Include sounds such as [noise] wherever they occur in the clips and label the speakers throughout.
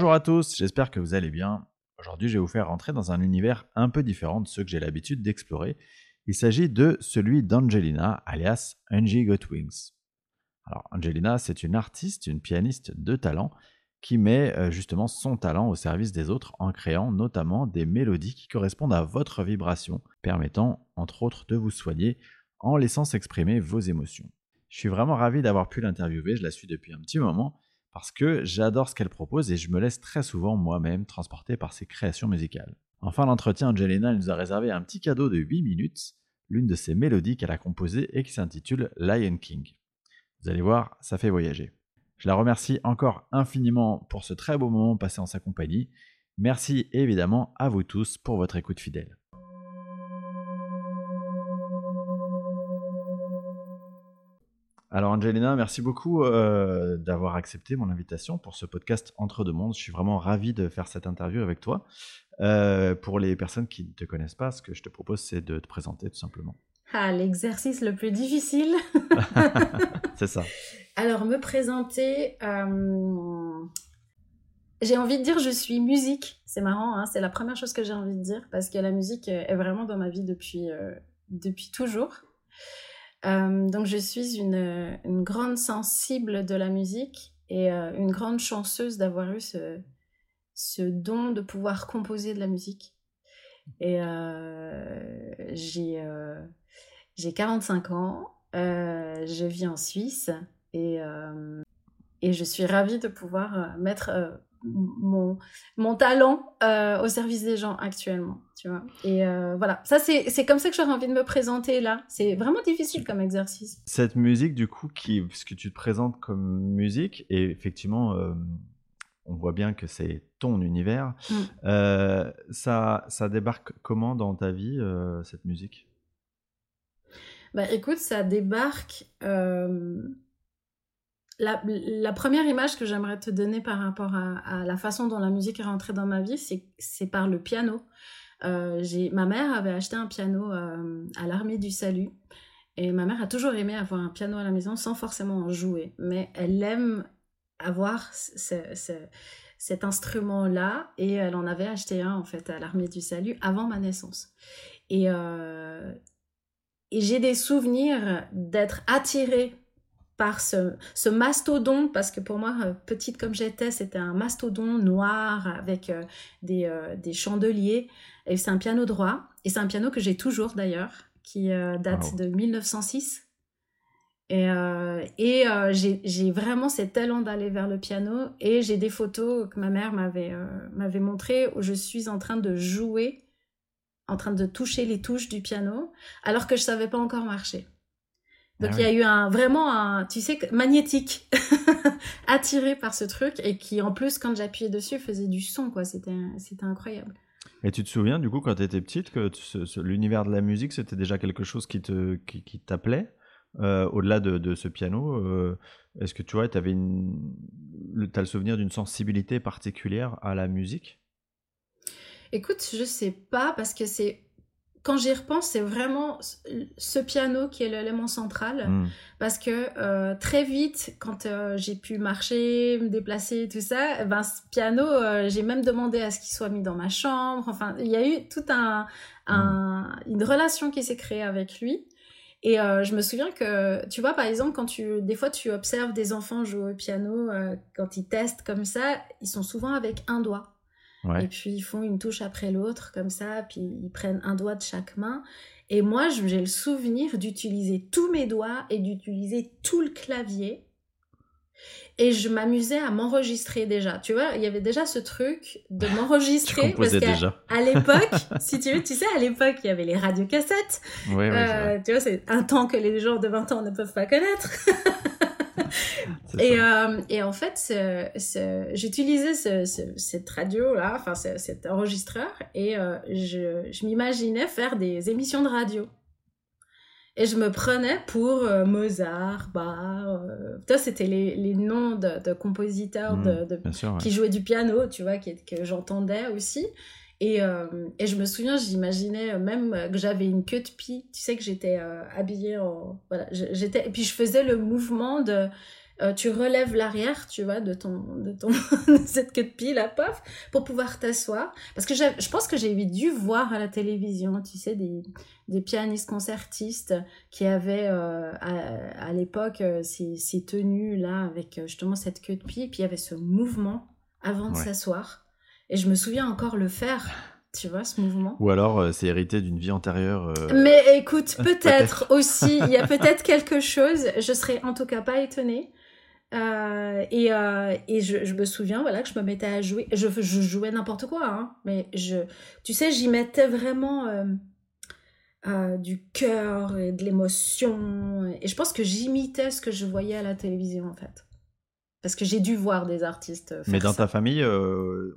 Speaker 1: Bonjour à tous, j'espère que vous allez bien. Aujourd'hui, je vais vous faire rentrer dans un univers un peu différent de ceux que j'ai l'habitude d'explorer. Il s'agit de celui d'Angelina, alias Angie Got Wings. Alors, Angelina, c'est une artiste, une pianiste de talent qui met euh, justement son talent au service des autres en créant notamment des mélodies qui correspondent à votre vibration, permettant entre autres de vous soigner en laissant s'exprimer vos émotions. Je suis vraiment ravi d'avoir pu l'interviewer, je la suis depuis un petit moment parce que j'adore ce qu'elle propose et je me laisse très souvent moi-même transporter par ses créations musicales. En fin d'entretien, Angelina nous a réservé un petit cadeau de 8 minutes, l'une de ses mélodies qu'elle a composées et qui s'intitule Lion King. Vous allez voir, ça fait voyager. Je la remercie encore infiniment pour ce très beau moment passé en sa compagnie. Merci évidemment à vous tous pour votre écoute fidèle. Alors Angelina, merci beaucoup euh, d'avoir accepté mon invitation pour ce podcast Entre deux mondes. Je suis vraiment ravi de faire cette interview avec toi. Euh, pour les personnes qui ne te connaissent pas, ce que je te propose, c'est de te présenter tout simplement.
Speaker 2: Ah, l'exercice le plus difficile. [laughs]
Speaker 1: c'est ça.
Speaker 2: Alors, me présenter, euh, j'ai envie de dire je suis musique. C'est marrant, hein, c'est la première chose que j'ai envie de dire parce que la musique est vraiment dans ma vie depuis, depuis toujours. Euh, donc, je suis une, grande sensible de la musique et une grande chanceuse d'avoir eu ce, don de pouvoir composer de la musique. Et j'ai j'ai 45 ans, euh, je vis en Suisse et, euh, et je suis ravie de pouvoir euh, mettre mon, mon talent au service des gens actuellement, tu vois. Et voilà, ça c'est comme ça que j'aurais envie de me présenter là. C'est vraiment difficile comme exercice.
Speaker 1: Cette musique, du coup, qui, ce que tu te présentes comme musique, et effectivement, on voit bien que c'est ton univers. Mm. ça, ça débarque comment dans ta vie, cette musique?
Speaker 2: Bah écoute, ça débarque. Euh, la, première image que j'aimerais te donner par rapport à, la façon dont la musique est rentrée dans ma vie, c'est par le piano. Euh, ma mère avait acheté un piano euh, à l'armée du salut. Et ma mère a toujours aimé avoir un piano à la maison sans forcément en jouer. Mais elle aime avoir cet instrument-là. Et elle en avait acheté un, en fait, à l'armée du salut avant ma naissance. Et, et j'ai des souvenirs d'être attirée par ce, ce, mastodon, parce que pour moi, euh, petite comme j'étais, c'était un mastodon noir avec euh, des, euh, des, chandeliers. Et c'est un piano droit. Et c'est un piano que j'ai toujours d'ailleurs, qui date de 1906. Et, et j'ai vraiment cet élan d'aller vers le piano. Et j'ai des photos que ma mère m'avait m'avait montrées où je suis en train de jouer en train de toucher les touches du piano, alors que je savais pas encore marcher. Donc ah il y a eu un vraiment un, tu sais, magnétique, [laughs] attiré par ce truc et qui en plus quand j'appuyais dessus faisait du son quoi. C'était c'était incroyable.
Speaker 1: Et tu te souviens du coup quand tu étais petite que l'univers de la musique c'était déjà quelque chose qui te qui, t'appelait euh, au-delà de, ce piano. Euh, est-ce que tu vois, tu avais une, as le souvenir d'une sensibilité particulière à la musique?
Speaker 2: Écoute, je sais pas parce que c'est quand j'y repense, c'est vraiment ce piano qui est l'élément central. Hmm. Parce que euh, très vite, quand euh, j'ai pu marcher, me déplacer, tout ça, eh ben, ce piano, euh, j'ai même demandé à ce qu'il soit mis dans ma chambre. Enfin, il y a eu toute un, un, hmm. une relation qui s'est créée avec lui. Et je me souviens que, tu vois, par exemple, quand tu, des fois, tu observes des enfants jouer au piano, quand ils testent comme ça, ils sont souvent avec un doigt. Et puis ils font une touche après l'autre comme ça, puis ils prennent un doigt de chaque main. Et moi, j'ai le souvenir d'utiliser tous mes doigts et d'utiliser tout le clavier. Et je m'amusais à m'enregistrer déjà. Tu vois, il y avait déjà ce truc de [laughs] m'enregistrer.
Speaker 1: parce qu'à
Speaker 2: à, l'époque, [laughs] si tu veux, tu sais, à l'époque, il y avait les radiocassettes.
Speaker 1: Ouais,
Speaker 2: euh, tu vois, c'est un temps que les gens de 20 ans ne peuvent pas connaître. [laughs] et, euh, et, en fait, j'utilisais cette radio-là, enfin cet enregistreur, et euh, je, je m'imaginais faire des émissions de radio. Et je me prenais pour euh, Mozart, Bach. toi, c'était les, les, noms de, compositeurs mmh, de, qui jouaient du piano, tu vois, que j'entendais aussi. Et, et, je me souviens, j'imaginais même que j'avais une queue de pie. Tu sais que j'étais habillée en. Voilà, j'étais. Et puis je faisais le mouvement de euh, tu relèves l'arrière, tu vois, de ton, de ton, [laughs] cette queue de pile, la pof, pour pouvoir t'asseoir. Parce que je pense que j'ai dû voir à la télévision, tu sais, des, des pianistes concertistes qui avaient euh, à, l'époque euh, ces, ces tenues-là avec justement cette queue de pile, puis il y avait ce mouvement avant de s'asseoir. Et je me souviens encore le faire tu vois, ce mouvement.
Speaker 1: Ou alors c'est hérité d'une vie antérieure.
Speaker 2: Mais écoute, [laughs] peut-être aussi, il y a [laughs] peut-être quelque chose, je serais en tout cas pas étonnée. Euh, et, euh, et je, je, me souviens voilà que je me mettais à jouer je, je jouais n'importe quoi hein, mais je tu sais j'y mettais vraiment euh, euh du cœur et de l'émotion et je pense que j'imitais ce que je voyais à la télévision en fait parce que j'ai dû voir des artistes
Speaker 1: mais dans ta famille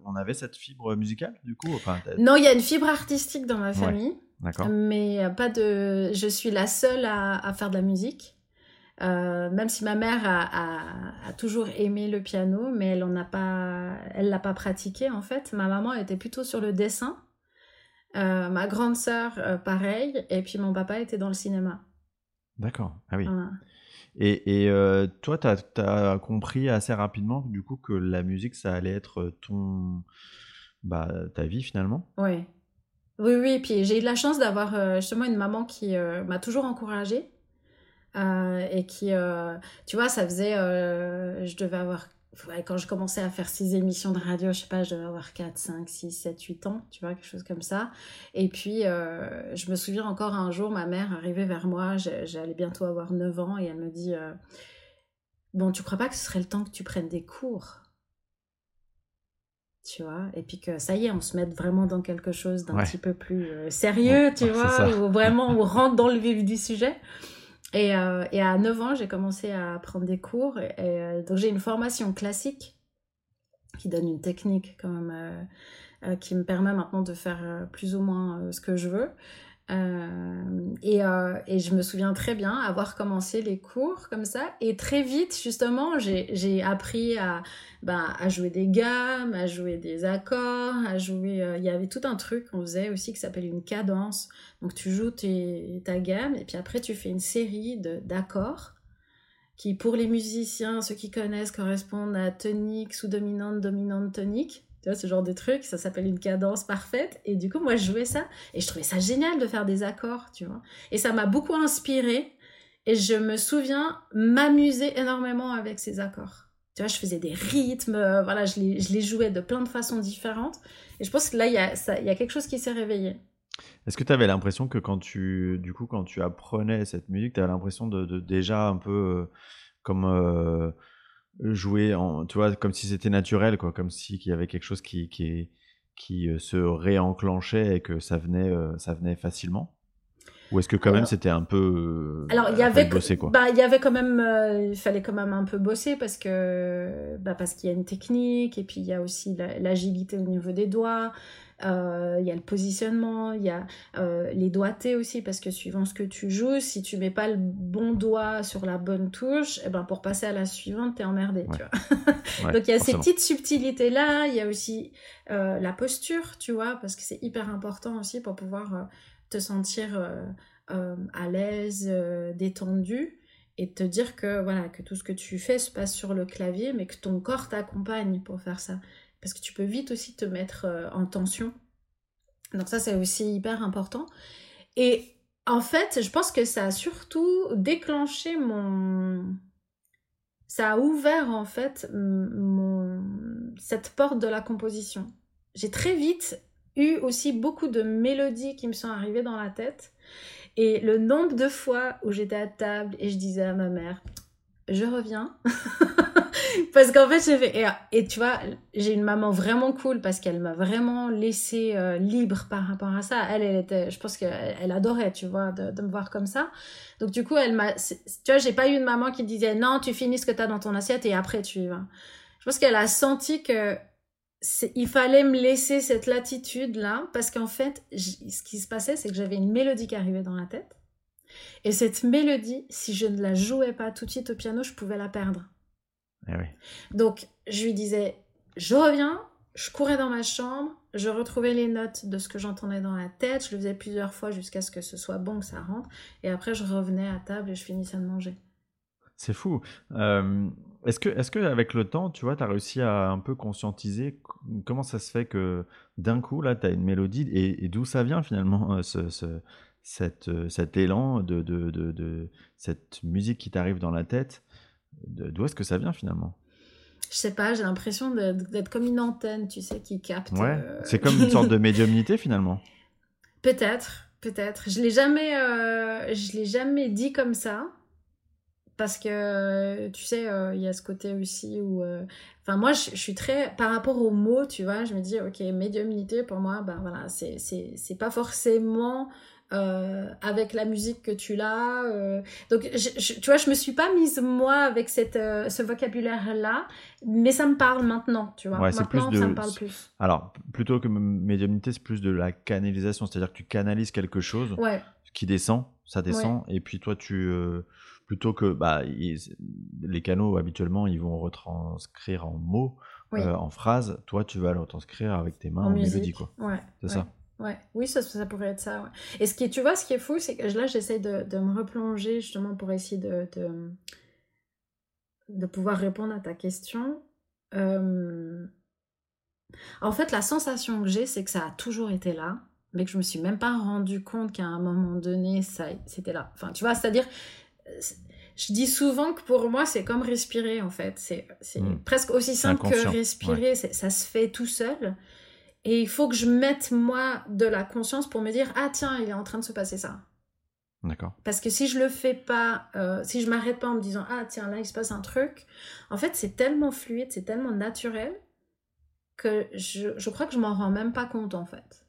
Speaker 1: on avait cette fibre musicale du coup enfin,
Speaker 2: non il y a une fibre artistique dans ma famille D'accord. mais pas de je suis la seule à, à faire de la musique euh, même si ma mère a, toujours aimé le piano, mais elle ne pas, elle l'a pas pratiqué en fait. Ma maman était plutôt sur le dessin. Euh, ma grande sœur, euh, pareil. Et puis mon papa était dans le cinéma.
Speaker 1: D'accord. Ah oui. Et, toi, tu as, compris assez rapidement du coup que la musique, ça allait être ton, bah, ta vie finalement?
Speaker 2: Oui. Oui, oui. Puis j'ai eu la chance d'avoir justement une maman qui m'a toujours encouragée. Euh, et qui, euh, tu vois, ça faisait, euh, je devais avoir, quand je commençais à faire six émissions de radio, je sais pas, je devais avoir 4, 5, 6, 7, 8 ans, tu vois, quelque chose comme ça. Et puis, je me souviens encore un jour, ma mère arrivait vers moi, j'allais bientôt avoir 9 ans, et elle me dit, bon, tu crois pas que ce serait le temps que tu prennes des cours? Tu vois, et puis que ça y est, on se mette vraiment dans quelque chose d'un petit peu plus sérieux, tu vois, ou vraiment on rentre dans le vif du sujet. Et, euh, et, à 9 ans, j'ai commencé à prendre des cours. Et, euh, donc, j'ai une formation classique qui donne une technique euh, qui me permet maintenant de faire plus ou moins ce que je veux. Euh, et, euh, et, je me souviens très bien avoir commencé les cours comme ça. Et très vite, justement, j'ai appris à, ben, à jouer des gammes, à jouer des accords, à jouer... Euh, il y avait tout un truc qu'on faisait aussi qui s'appelle une cadence. Donc tu joues tes, ta gamme et puis après tu fais une série d'accords qui, pour les musiciens, ceux qui connaissent, correspondent à tonique, sous-dominante, dominante, tonique. Tu vois, ce genre de truc, ça s'appelle une cadence parfaite. Et du coup, moi, je jouais ça. Et je trouvais ça génial de faire des accords, tu vois. Et ça m'a beaucoup inspiré. Et je me souviens m'amuser énormément avec ces accords. Tu vois, je faisais des rythmes, euh, voilà, je les, je les, jouais de plein de façons différentes. Et je pense que là, il y a, ça, il y a quelque chose qui s'est réveillé.
Speaker 1: Est-ce que tu avais l'impression que quand tu, du coup, quand tu apprenais cette musique, tu avais l'impression de, de, déjà un peu euh, comme... Euh, jouer en, tu vois, comme si c'était naturel, quoi, comme si qu'il y avait quelque chose qui, qui, qui euh, se réenclenchait et que ça venait, euh, ça venait facilement. Ou est-ce que quand même c'était un peu
Speaker 2: euh, alors il y avait quoi? bah il y avait quand même il fallait quand même un peu bosser parce que bah, parce qu'il y a une technique et puis il y a aussi l'agilité au niveau des doigts euh, il y a le positionnement, il y a euh, les doigtés aussi, parce que suivant ce que tu joues, si tu mets pas le bon doigt sur la bonne touche, et eh ben pour passer à la suivante, t'es emmerdé, tu vois. [laughs] Donc il y a ces petites subtilités-là, il y a aussi euh, la posture, tu vois, parce que c'est hyper important aussi pour pouvoir te sentir à l'aise, détendu et te dire que voilà que tout ce que tu fais se passe sur le clavier mais que ton corps t'accompagne pour faire ça parce que tu peux vite aussi te mettre euh, en tension. Donc ça, c'est aussi hyper important. Et en fait, je pense que ça a surtout déclenché mon... Ça a ouvert en fait cette porte de la composition. J'ai très vite eu aussi beaucoup de mélodies qui me sont arrivées dans la tête. Et le nombre de fois où j'étais à table et je disais à ma mère, je reviens. [laughs] parce qu'en fait, j'ai fait. Et, tu vois, j'ai une maman vraiment cool parce qu'elle m'a vraiment laissé euh, libre par rapport à ça. Elle, elle était. Je pense qu'elle elle adorait, tu vois, de, me voir comme ça. Donc, du coup, elle m'a. Tu vois, j'ai pas eu une maman qui disait non, tu finis ce que tu as dans ton assiette et après tu y vas. Je pense qu'elle a senti que. Il fallait me laisser cette latitude-là parce qu'en fait, ce qui se passait, c'est que j'avais une mélodie qui arrivait dans la tête. Et cette mélodie, si je ne la jouais pas tout de suite au piano, je pouvais la perdre.
Speaker 1: Eh
Speaker 2: Donc, je lui disais, je reviens, je courais dans ma chambre, je retrouvais les notes de ce que j'entendais dans la tête, je le faisais plusieurs fois jusqu'à ce que ce soit bon, que ça rentre, et après je revenais à table et je finissais de manger.
Speaker 1: C'est fou. Euh, Est-ce que, est-ce que avec le temps, tu vois, tu as réussi à un peu conscientiser comment ça se fait que d'un coup, là, tu as une mélodie et, d'où ça vient finalement ce, ce, cette, cet élan de, de, de, cette musique qui t'arrive dans la tête D'où est-ce que ça vient finalement?
Speaker 2: Je sais pas, j'ai l'impression d'être comme une antenne, tu sais, qui capte.
Speaker 1: Ouais, c'est comme une sorte de [laughs] médiumnité finalement.
Speaker 2: Peut-être, peut-être. Je l'ai jamais, euh, je l'ai jamais dit comme ça parce que tu sais euh, il y a ce côté aussi où euh, enfin moi je, suis très par rapport aux mots tu vois je me dis ok médiumnité pour moi ben voilà c'est c'est pas forcément euh, avec la musique que tu l'as donc tu vois je me suis pas mise moi avec cette ce vocabulaire là mais ça me parle maintenant tu vois. Maintenant
Speaker 1: plus
Speaker 2: ça me parle plus.
Speaker 1: Alors plutôt que médiumnité c'est plus de la canalisation c'est à dire que tu canalises quelque chose qui descend ça descend et puis toi tu plutôt que bah, les canaux habituellement ils vont retranscrire en mots, euh, en phrases. Toi, tu vas le retranscrire avec tes mains en, mélodie, quoi.
Speaker 2: Ouais,
Speaker 1: c'est ça.
Speaker 2: Ouais, oui, ça, ça pourrait être ça. Et ce qui, tu vois, ce qui est fou, c'est que là, j'essaie de, de, me replonger justement pour essayer de, de, de pouvoir répondre à ta question. Euh, en fait, la sensation que j'ai, c'est que ça a toujours été là, mais que je me suis même pas rendu compte qu'à un moment donné, ça, c'était là. Enfin, tu vois, c'est-à-dire, je dis souvent que pour moi, c'est comme respirer, en fait. C'est hmm. presque aussi simple que respirer. Ça se fait tout seul. Et il faut que je mette, moi, de la conscience pour me dire, ah tiens, il est en train de se passer ça.
Speaker 1: D'accord.
Speaker 2: Parce que si je le fais pas, euh, si je m'arrête pas en me disant, ah tiens, là, il se passe un truc, en fait, c'est tellement fluide, c'est tellement naturel que je, je crois que je m'en rends même pas compte, en fait.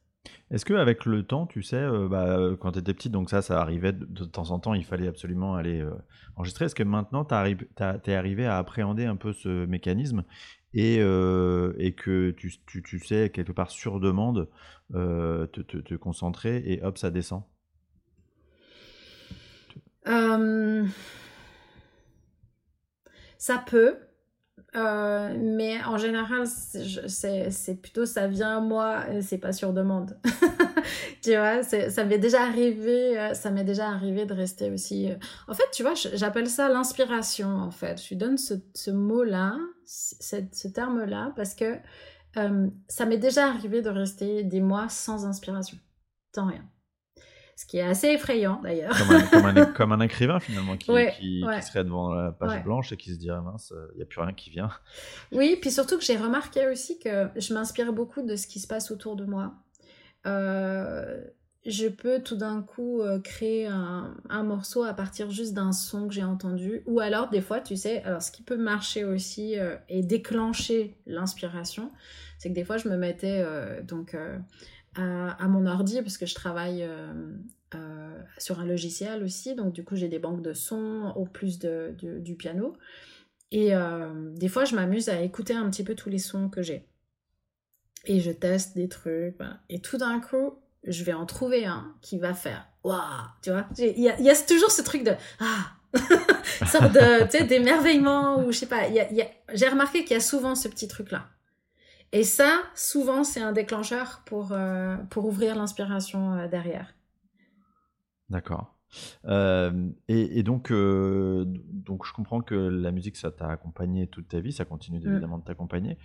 Speaker 1: Est-ce qu'avec le temps, tu sais, euh, bah, quand tu étais petite, donc ça, ça arrivait de, temps en temps, il fallait absolument aller euh, enregistrer. Est-ce que maintenant, tu es arrivé à appréhender un peu ce mécanisme et, euh, et que tu, tu, tu, sais, quelque part sur demande, te, te, te, concentrer et hop, ça descend
Speaker 2: Ça peut. Euh, mais en général, c'est plutôt ça vient à moi, c'est pas sur demande. [laughs] tu vois, ça m'est déjà arrivé, euh, ça m'est déjà arrivé de rester aussi. Euh, en fait, tu vois, j'appelle ça l'inspiration. En fait, je lui donne ce, mot-là, ce, ce terme-là, parce que ça m'est déjà arrivé de rester des mois sans inspiration, sans rien ce qui est assez effrayant d'ailleurs.
Speaker 1: Comme, un, [laughs] écrivain finalement qui, qui, serait devant la page blanche et qui se dirait mince, il n'y a plus rien qui vient.
Speaker 2: Oui, puis surtout que j'ai remarqué aussi que je m'inspire beaucoup de ce qui se passe autour de moi. Euh, je peux tout d'un coup euh, créer un, un, morceau à partir juste d'un son que j'ai entendu. Ou alors, des fois, tu sais, alors ce qui peut marcher aussi euh, et déclencher l'inspiration, c'est que des fois, je me mettais donc à, mon ordi parce que je travaille euh, euh, sur un logiciel aussi. Donc, du coup, j'ai des banques de sons au plus de, du piano. Et euh, des fois, je m'amuse à écouter un petit peu tous les sons que j'ai. Et je teste des trucs. Et tout d'un coup, je vais en trouver un qui va faire Waouh Tu vois? Il y a, toujours ce truc de Ah [laughs] sorte de, d'émerveillement ou je sais pas. J'ai remarqué qu'il y a souvent ce petit truc-là. Et ça, souvent, c'est un déclencheur pour, euh, pour ouvrir l'inspiration euh, derrière.
Speaker 1: D'accord. Euh, et, donc, donc, je comprends que la musique, ça t'a accompagné toute ta vie, ça continue mm. évidemment de t'accompagner.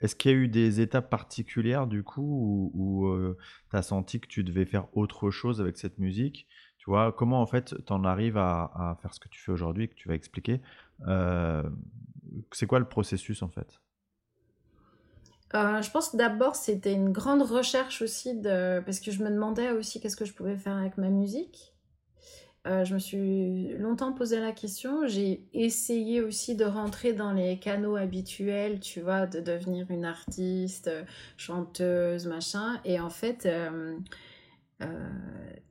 Speaker 1: Est-ce qu'il y a eu des étapes particulières, du coup, où, tu as senti que tu devais faire autre chose avec cette musique? Tu vois, comment en fait tu en arrives à, à, faire ce que tu fais aujourd'hui, que tu vas expliquer? C'est quoi le processus en fait?
Speaker 2: Euh, je pense que d'abord c'était une grande recherche aussi parce que je me demandais aussi qu'est-ce que je pouvais faire avec ma musique. Euh, je me suis longtemps posé la question. J'ai essayé aussi de rentrer dans les canaux habituels, tu vois, de devenir une artiste, chanteuse, machin. Et en fait, euh,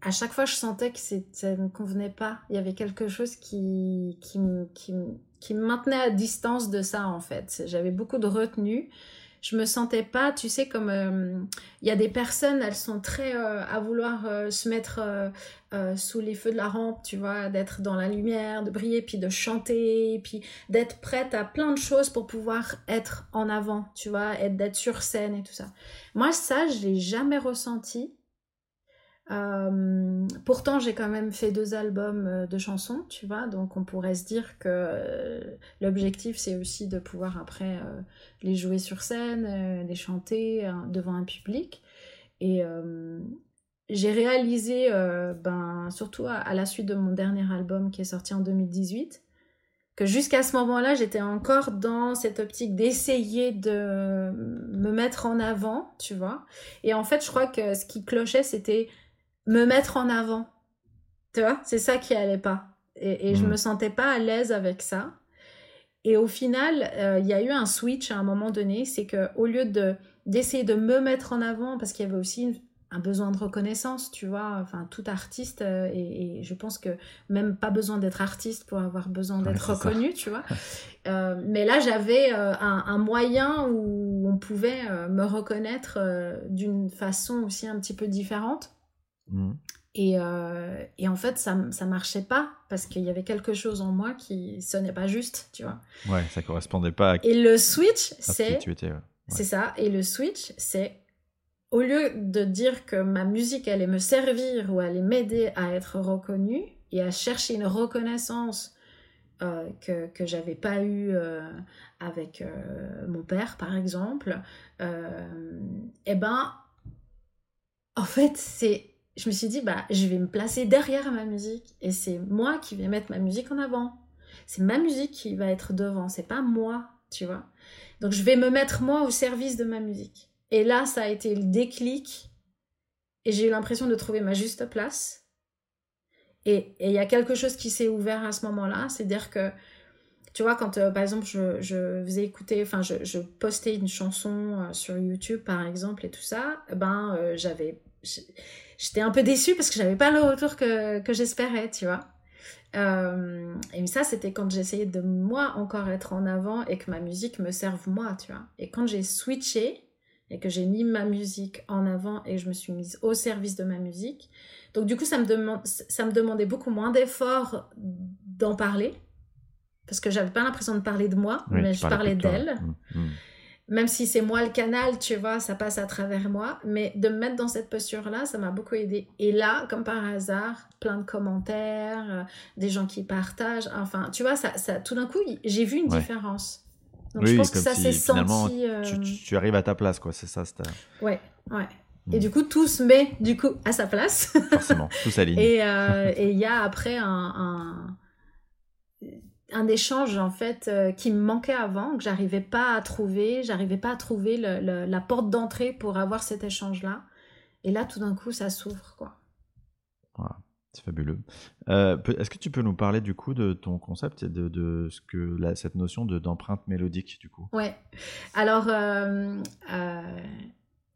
Speaker 2: à chaque fois, je sentais que ça ne me convenait pas. Il y avait quelque chose qui, qui, qui me maintenait à distance de ça, en fait. J'avais beaucoup de retenue je me sentais pas, tu sais, comme euh, il y a des personnes, elles sont très euh, à vouloir euh, se mettre sous les feux de la rampe, tu vois, d'être dans la lumière, de briller, puis de chanter, puis d'être prête à plein de choses pour pouvoir être en avant, tu vois, d'être sur scène et tout ça. Moi, ça, je l'ai jamais ressenti. Euh, pourtant, j'ai quand même fait deux albums euh, de chansons, tu vois, donc on pourrait se dire que euh, l'objectif, c'est aussi de pouvoir après les jouer sur scène, les chanter devant un public. Et j'ai réalisé, ben, surtout à, la suite de mon dernier album qui est sorti en 2018, que jusqu'à ce moment-là, j'étais encore dans cette optique d'essayer de me mettre en avant, tu vois. Et en fait, je crois que ce qui clochait, c'était me mettre en avant. Tu vois, c'est ça qui allait pas. Et, et je mm. me sentais pas à l'aise avec ça. Et au final, euh, il y a eu un switch à un moment donné, c'est que au lieu de d'essayer de me mettre en avant, parce qu'il y avait aussi un besoin de reconnaissance, tu vois, enfin tout artiste, euh, et, je pense que même pas besoin d'être artiste pour avoir besoin d'être reconnu, tu vois. [laughs] Euh, mais là, j'avais un, moyen où on pouvait me reconnaître d'une façon aussi un petit peu différente. Mm. Euh, et, en fait, ça, ça marchait pas parce qu'il y avait quelque chose en moi qui sonnait pas juste, tu vois.
Speaker 1: Ouais, ça correspondait pas à.
Speaker 2: Et le switch, c'est. C'est ça. Et le switch, c'est au lieu de dire que ma musique allait me servir ou allait m'aider à être reconnue et à chercher une reconnaissance euh, que, que j'avais pas eu euh, avec mon père, par exemple, eh ben, en fait, c'est je me suis dit, bah, je vais me placer derrière ma musique et c'est moi qui vais mettre ma musique en avant. C'est ma musique qui va être devant, c'est pas moi, tu vois. Donc je vais me mettre moi au service de ma musique. Et là, ça a été le déclic et j'ai eu l'impression de trouver ma juste place. Et il y a quelque chose qui s'est ouvert à ce moment-là, c'est-à-dire que, tu vois, quand euh, par exemple je, je, faisais écouter, enfin je, postais une chanson euh, sur YouTube par exemple et tout ça, ben euh, j'avais j'étais un peu déçue parce que j'avais pas le retour que, que j'espérais, tu vois. Euh, et ça, c'était quand j'essayais de moi encore être en avant et que ma musique me serve moi, tu vois. Et quand j'ai switché et que j'ai mis ma musique en avant et que je me suis mise au service de ma musique, donc du coup, ça me, ça me demandait beaucoup moins d'efforts d'en parler parce que j'avais pas l'impression de parler de moi, mais je parlais d'elle. Mmh, mmh même si c'est moi le canal, tu vois, ça passe à travers moi, mais de me mettre dans cette posture-là, ça m'a beaucoup aidé. Et là, comme par hasard, plein de commentaires, euh, des gens qui partagent, enfin, tu vois, ça, ça tout d'un coup, j'ai vu une différence.
Speaker 1: Donc je pense que ça s'est senti. Euh, tu, arrives à ta place, quoi, c'est ça.
Speaker 2: Ouais, ouais. Et mm. du coup, tout se met du coup à sa place.
Speaker 1: Forcément, tout s'aligne.
Speaker 2: Euh, et il y a après un un échange en fait euh, qui me manquait avant, que j'arrivais pas à trouver, j'arrivais pas à trouver la porte d'entrée pour avoir cet échange là. Et là, tout d'un coup, ça s'ouvre quoi.
Speaker 1: c'est fabuleux. Euh, est-ce que tu peux nous parler du coup de ton concept et de, ce que cette notion de d'empreinte mélodique du coup?
Speaker 2: Ouais. Alors. Euh,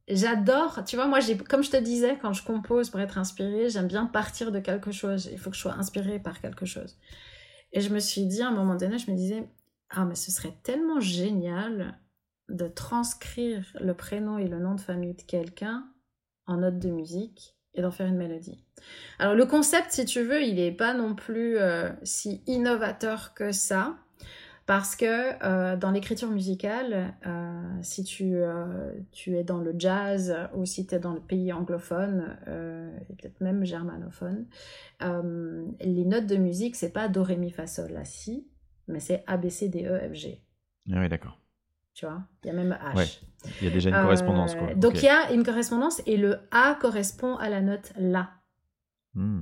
Speaker 2: j'adore, tu vois, moi, j'ai, comme je te disais, quand je compose pour être inspirée, j'aime bien partir de quelque chose. Il faut que je sois inspirée par quelque chose. Et je me suis dit, à un moment donné, je me disais, ah, mais ce serait tellement génial de transcrire le prénom et le nom de famille de quelqu'un en note de musique et d'en faire une mélodie. Alors le concept, si tu veux, il n'est pas non plus euh, si innovateur que ça, parce que euh, dans l'écriture musicale, euh, si tu, tu, es dans le jazz ou si tu es dans le pays anglophone, et peut-être même germanophone, les notes de musique, c'est pas Do, Ré, Mi, Fa, Sol, La, Si, mais c'est A, B, C, D, E, F, G.
Speaker 1: Ah oui, d'accord.
Speaker 2: Tu vois, il y a même H.
Speaker 1: Ouais. Il y a déjà une correspondance. Quoi.
Speaker 2: Donc il y a une correspondance et le A correspond à la note La. Hmm.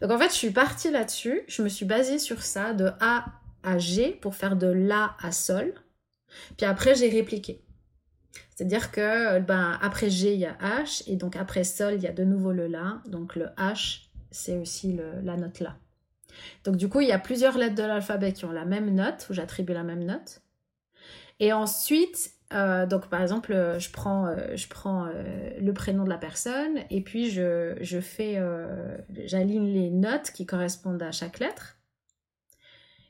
Speaker 2: Donc en fait, je suis partie là-dessus, je me suis basée sur ça, de A à G pour faire de La à Sol. Puis après, j'ai répliqué. C'est-à-dire que ben, après G, il y a H, et donc après Sol, il y a de nouveau le La. Donc le H, c'est aussi la note La. Donc du coup, il y a plusieurs lettres de l'alphabet qui ont la même note, où j'attribue la même note. Et ensuite, euh, donc par exemple, je prends, euh, je prends euh, le prénom de la personne, et puis je, je fais, j'aligne les notes qui correspondent à chaque lettre.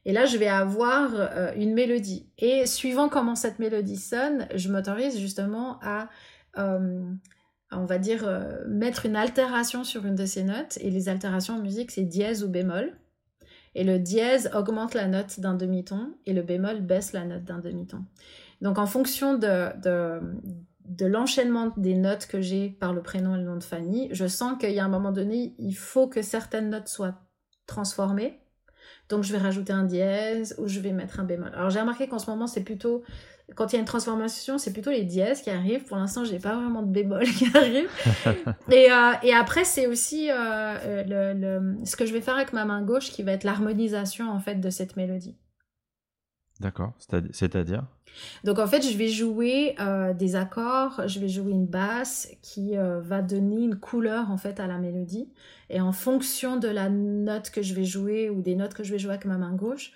Speaker 2: Et là, je vais avoir euh, une mélodie. Et suivant comment cette mélodie sonne, je m'autorise justement à, euh, on va dire, euh, mettre une altération sur une de ces notes. Et les altérations en musique, c'est dièse ou bémol. Et le dièse augmente la note d'un demi-ton et le bémol baisse la note d'un demi-ton. Donc en fonction de, de l'enchaînement des notes que j'ai par le prénom et le nom de famille, je sens qu'il y a un moment donné, il faut que certaines notes soient transformées. Donc je vais rajouter un dièse ou je vais mettre un bémol. Alors j'ai remarqué qu'en ce moment, c'est plutôt quand il y a une transformation, c'est plutôt les dièses qui arrivent. Pour l'instant, j'ai pas vraiment de bémol [laughs] qui arrive. [laughs] et, euh, et, après, c'est aussi euh, euh, le, ce que je vais faire avec ma main gauche qui va être l'harmonisation en fait de cette mélodie.
Speaker 1: D'accord, c'est-à-dire?
Speaker 2: Donc en fait, je vais jouer des accords, je vais jouer une basse qui va donner une couleur en fait à la mélodie. Et en fonction de la note que je vais jouer ou des notes que je vais jouer avec ma main gauche,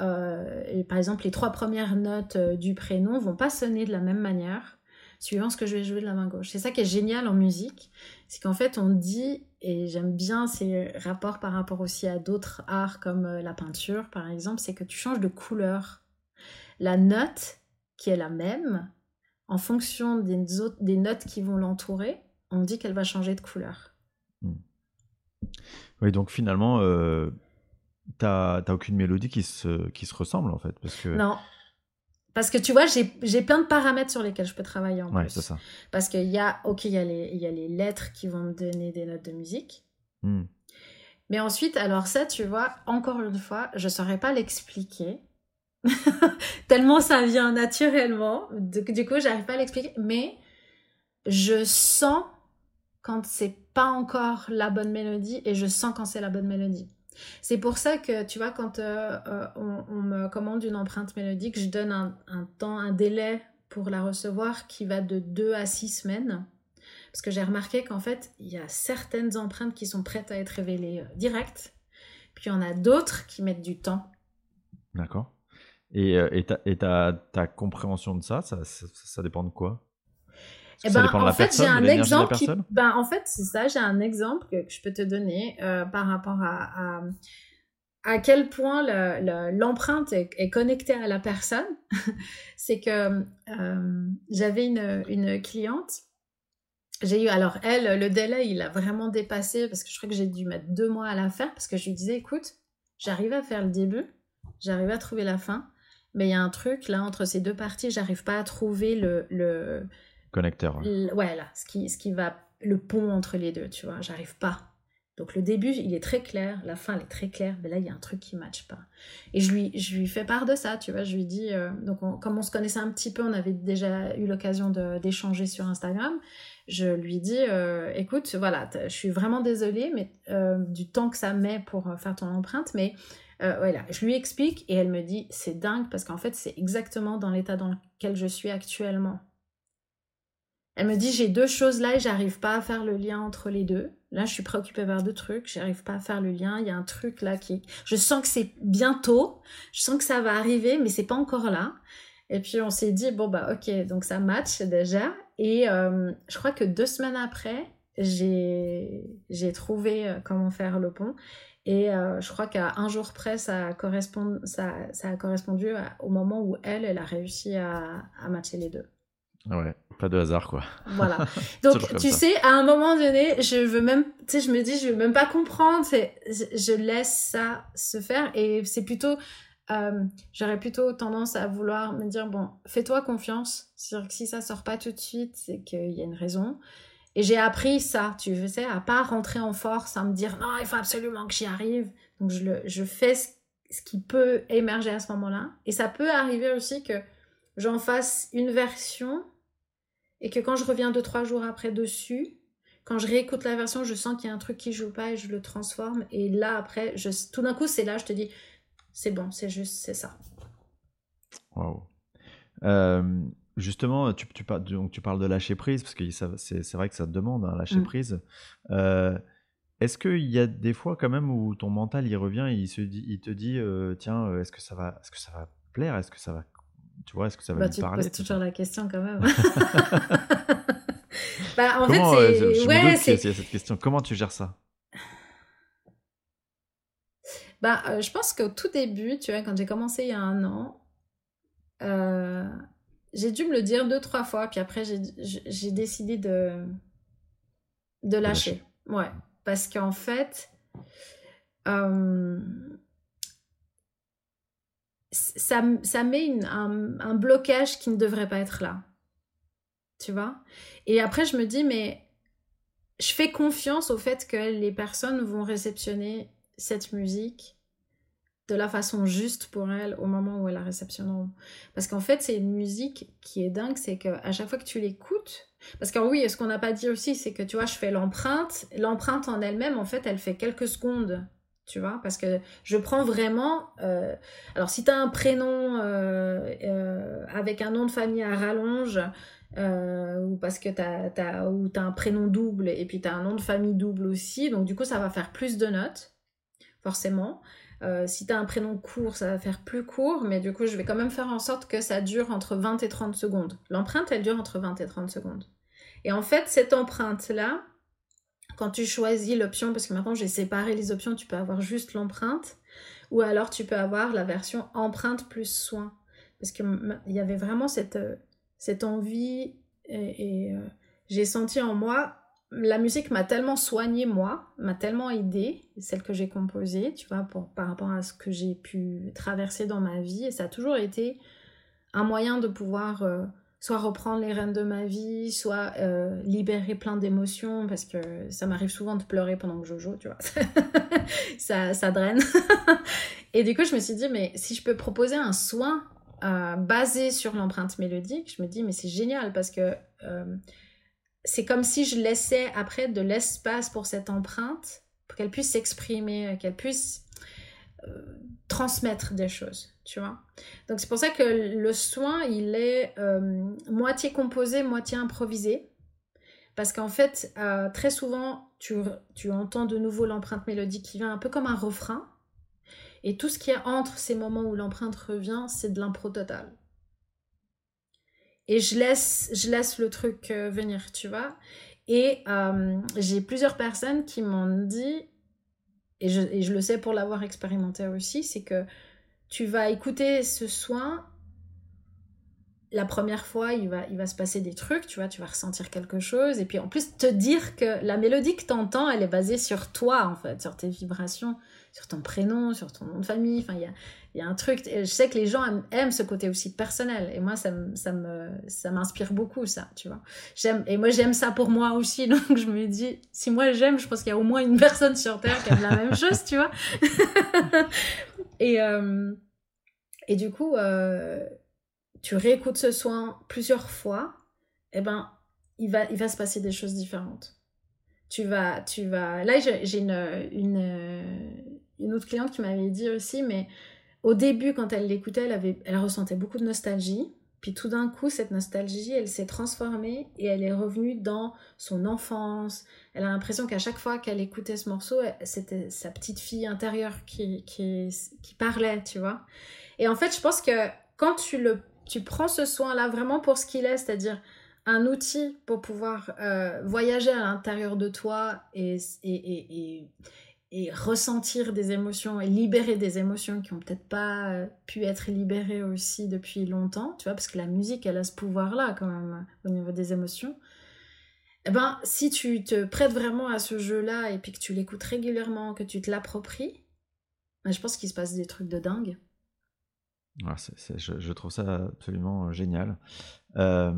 Speaker 2: euh, et par exemple, les trois premières notes euh, du prénom vont pas sonner de la même manière suivant ce que je vais jouer de la main gauche. C'est ça qui est génial en musique, c'est qu'en fait on dit, et j'aime bien ces rapports par rapport aussi à d'autres arts comme euh, la peinture par exemple, c'est que tu changes de couleur. La note qui est la même, en fonction des, autres, des notes qui vont l'entourer, on dit qu'elle va changer de couleur. Hmm.
Speaker 1: Oui, donc finalement, t'as aucune mélodie qui se, qui se ressemble en fait parce que...
Speaker 2: Non. Parce que tu vois, j'ai plein de paramètres sur lesquels je peux travailler en
Speaker 1: ouais, c'est ça.
Speaker 2: Parce qu'il y a, ok, il y, a les, y a les lettres qui vont me donner des notes de musique. Hmm. Mais ensuite, alors ça, tu vois, encore une fois, je ne saurais pas l'expliquer. [laughs] Tellement ça vient naturellement. Du, coup, j'arrive pas à l'expliquer. Mais je sens quand c'est pas encore la bonne mélodie et je sens quand c'est la bonne mélodie. C'est pour ça que, tu vois, quand euh, euh, on, me commande une empreinte mélodique, je donne un, temps, un délai pour la recevoir qui va de 2 à 6 semaines. Parce que j'ai remarqué qu'en fait, il y a certaines empreintes qui sont prêtes à être révélées euh, direct, puis il y en a d'autres qui mettent du temps.
Speaker 1: D'accord. Et, et, ta, ta, compréhension de ça, ça dépend de quoi?
Speaker 2: Eh ben, en fait, j'ai un exemple qui... ben, en fait, c'est ça, j'ai un exemple que, je peux te donner euh, par rapport à, à, quel point l'empreinte est, connectée à la personne. [laughs] c'est que euh, j'avais une, une cliente, j'ai eu, alors elle, le délai, il a vraiment dépassé parce que je crois que j'ai dû mettre deux mois à la faire parce que je lui disais, écoute, j'arrive à faire le début, j'arrive à trouver la fin, mais il y a un truc là entre ces deux parties, j'arrive pas à trouver le, le
Speaker 1: Connecteur.
Speaker 2: Ouais, là, ce qui, ce qui va, le pont entre les deux, tu vois, j'arrive pas. Donc le début, il est très clair, la fin, elle est très claire, mais là, il y a un truc qui ne matche pas. Et je lui, je lui fais part de ça, tu vois, je lui dis, euh, donc comme on se connaissait un petit peu, on avait déjà eu l'occasion d'échanger sur Instagram, je lui dis, euh, écoute, voilà, je suis vraiment désolée mais, euh, du temps que ça met pour faire ton empreinte, mais voilà, je lui explique et elle me dit, c'est dingue parce qu'en fait, c'est exactement dans l'état dans lequel je suis actuellement. Elle me dit j'ai deux choses là et j'arrive pas à faire le lien entre les deux. Là, je suis préoccupée par deux trucs, j'arrive pas à faire le lien. Il y a un truc là qui, je sens que c'est bientôt, je sens que ça va arriver, mais c'est pas encore là. Et puis on s'est dit bon bah ok, donc ça match déjà. Et euh, je crois que deux semaines après, j'ai j'ai trouvé euh, comment faire le pont. Et euh, je crois qu'à un jour près, ça, correspond, ça, ça a correspondu au moment où elle, elle a réussi à, à matcher les deux.
Speaker 1: Ouais, pas de hasard quoi.
Speaker 2: Voilà. [laughs] Donc tu sais, à un moment donné, je veux même, tu sais, je me dis, je veux même pas comprendre. C'est, je laisse ça se faire et c'est plutôt, euh, j'aurais plutôt tendance à vouloir me dire bon, fais-toi confiance. C'est-à-dire que si ça sort pas tout de suite, c'est qu'il y a une raison. Et j'ai appris ça, tu sais, à pas rentrer en force, à me dire non, il faut absolument que j'y arrive. Donc je le, je fais ce, ce qui peut émerger à ce moment-là. Et ça peut arriver aussi que j'en fasse une version et que quand je reviens deux, trois jours après dessus, quand je réécoute la version, je sens qu'il y a un truc qui joue pas et je le transforme. Et là, après, je, tout d'un coup, c'est là, je te dis, c'est bon, c'est juste, c'est ça.
Speaker 1: Waouh. Euh, justement, tu, tu, parles, donc, tu parles de lâcher prise, parce que c'est vrai que ça te demande, un hein, lâcher mm. prise. Euh, est-ce qu'il y a des fois quand même où ton mental il revient et il, se dit, il te dit euh, tiens, est-ce que, ça va, est que ça va plaire Est-ce que ça va tu vois, est-ce que ça va
Speaker 2: bah,
Speaker 1: lui
Speaker 2: tu
Speaker 1: parler
Speaker 2: poses toujours la question quand même. [laughs] bah, en fait, c'est.
Speaker 1: Euh, je, ouais, c'est. cette question. Comment tu gères ça?
Speaker 2: Bah, euh, je pense qu'au tout début, tu vois, quand j'ai commencé il y a un an, euh, j'ai dû me le dire deux, trois fois, puis après, j'ai décidé de, de lâcher. Ouais, parce qu'en fait, ça, ça met un, un, blocage qui ne devrait pas être là. tu vois? Et après, je me dis, mais je fais confiance au fait que les personnes vont réceptionner cette musique de la façon juste pour elles au moment où elles la réceptionneront. Parce qu'en fait, c'est une musique qui est dingue, c'est qu'à chaque fois que tu l'écoutes, parce que oui, ce qu'on n'a pas dit aussi, c'est que tu vois, je fais l'empreinte. L'empreinte en elle-même, en fait, elle fait quelques secondes. Tu vois, parce que je prends vraiment. Euh, alors, si tu as un prénom euh, euh, avec un nom de famille à rallonge, ou parce que tu as, ou un prénom double et puis tu as un nom de famille double aussi, donc du coup, ça va faire plus de notes, forcément. Si tu as un prénom court, ça va faire plus court, mais du coup, je vais quand même faire en sorte que ça dure entre 20 et 30 secondes. L'empreinte, elle dure entre 20 et 30 secondes. Et en fait, cette empreinte-là, quand tu choisis l'option, parce que maintenant j'ai séparé les options, tu peux avoir juste l'empreinte, ou alors tu peux avoir la version empreinte plus soin. Parce qu'il y avait vraiment cette, euh, envie, et, euh, j'ai senti en moi, la musique m'a tellement soigné moi, m'a tellement aidé, celle que j'ai composée, tu vois, pour, par rapport à ce que j'ai pu traverser dans ma vie, et ça a toujours été un moyen de pouvoir... Euh, soit reprendre les rênes de ma vie, soit euh, libérer plein d'émotions, parce que ça m'arrive souvent de pleurer pendant que je joue, tu vois. [laughs] ça, ça draine. [laughs] et du coup, je me suis dit, mais si je peux proposer un soin euh, basé sur l'empreinte mélodique, je me dis, mais c'est génial, parce que c'est comme si je laissais après de l'espace pour cette empreinte, pour qu'elle puisse s'exprimer, qu'elle puisse transmettre des choses, tu vois. Donc c'est pour ça que le soin, il est euh, moitié composé, moitié improvisé. Parce qu'en fait, euh, très souvent, tu, tu, entends de nouveau l'empreinte mélodique qui vient un peu comme un refrain. Et tout ce qui est entre ces moments où l'empreinte revient, c'est de l'impro total. Et je laisse, je laisse le truc euh, venir, tu vois. Et j'ai plusieurs personnes qui m'ont dit, et je, le sais pour l'avoir expérimenté aussi, c'est que tu vas écouter ce soin la première fois, il va, il va se passer des trucs, tu vois, tu vas ressentir quelque chose. Et puis en plus, te dire que la mélodie que tu entends, elle est basée sur toi, en fait, sur tes vibrations, sur ton prénom, sur ton nom de famille. Enfin, il y a, y a un truc, je sais que les gens aiment, ce côté aussi personnel. Et moi, ça, ça ça m'inspire beaucoup, ça, tu vois. J'aime, et moi, j'aime ça pour moi aussi. [laughs] Donc, je me dis, si moi j'aime, je pense qu'il y a au moins une personne sur Terre qui aime la même chose, tu vois. [laughs] et, euh, et du coup, euh, tu réécoutes ce soin plusieurs fois, et eh ben, il va, il va se passer des choses différentes. Tu vas, tu vas. Là, j'ai une, une, une autre cliente qui m'avait dit aussi, mais au début, quand elle l'écoutait, elle, elle ressentait beaucoup de nostalgie. Puis tout d'un coup, cette nostalgie, elle s'est transformée et elle est revenue dans son enfance. Elle a l'impression qu'à chaque fois qu'elle écoutait ce morceau, c'était sa petite fille intérieure qui, qui, qui, parlait, tu vois. Et en fait, je pense que quand tu, le, tu prends ce soin-là vraiment pour ce qu'il est, c'est-à-dire un outil pour pouvoir euh, voyager à l'intérieur de toi et, et, et et ressentir des émotions et libérer des émotions qui ont peut-être pas euh, pu être libérées aussi depuis longtemps, tu vois, parce que la musique, elle a ce pouvoir-là quand même au niveau des émotions. Eh ben, si tu te prêtes vraiment à ce jeu-là et puis que tu l'écoutes régulièrement, que tu te l'appropries, ben, je pense qu'il se passe des trucs de dingue.
Speaker 1: je, trouve ça absolument euh, génial. Euh,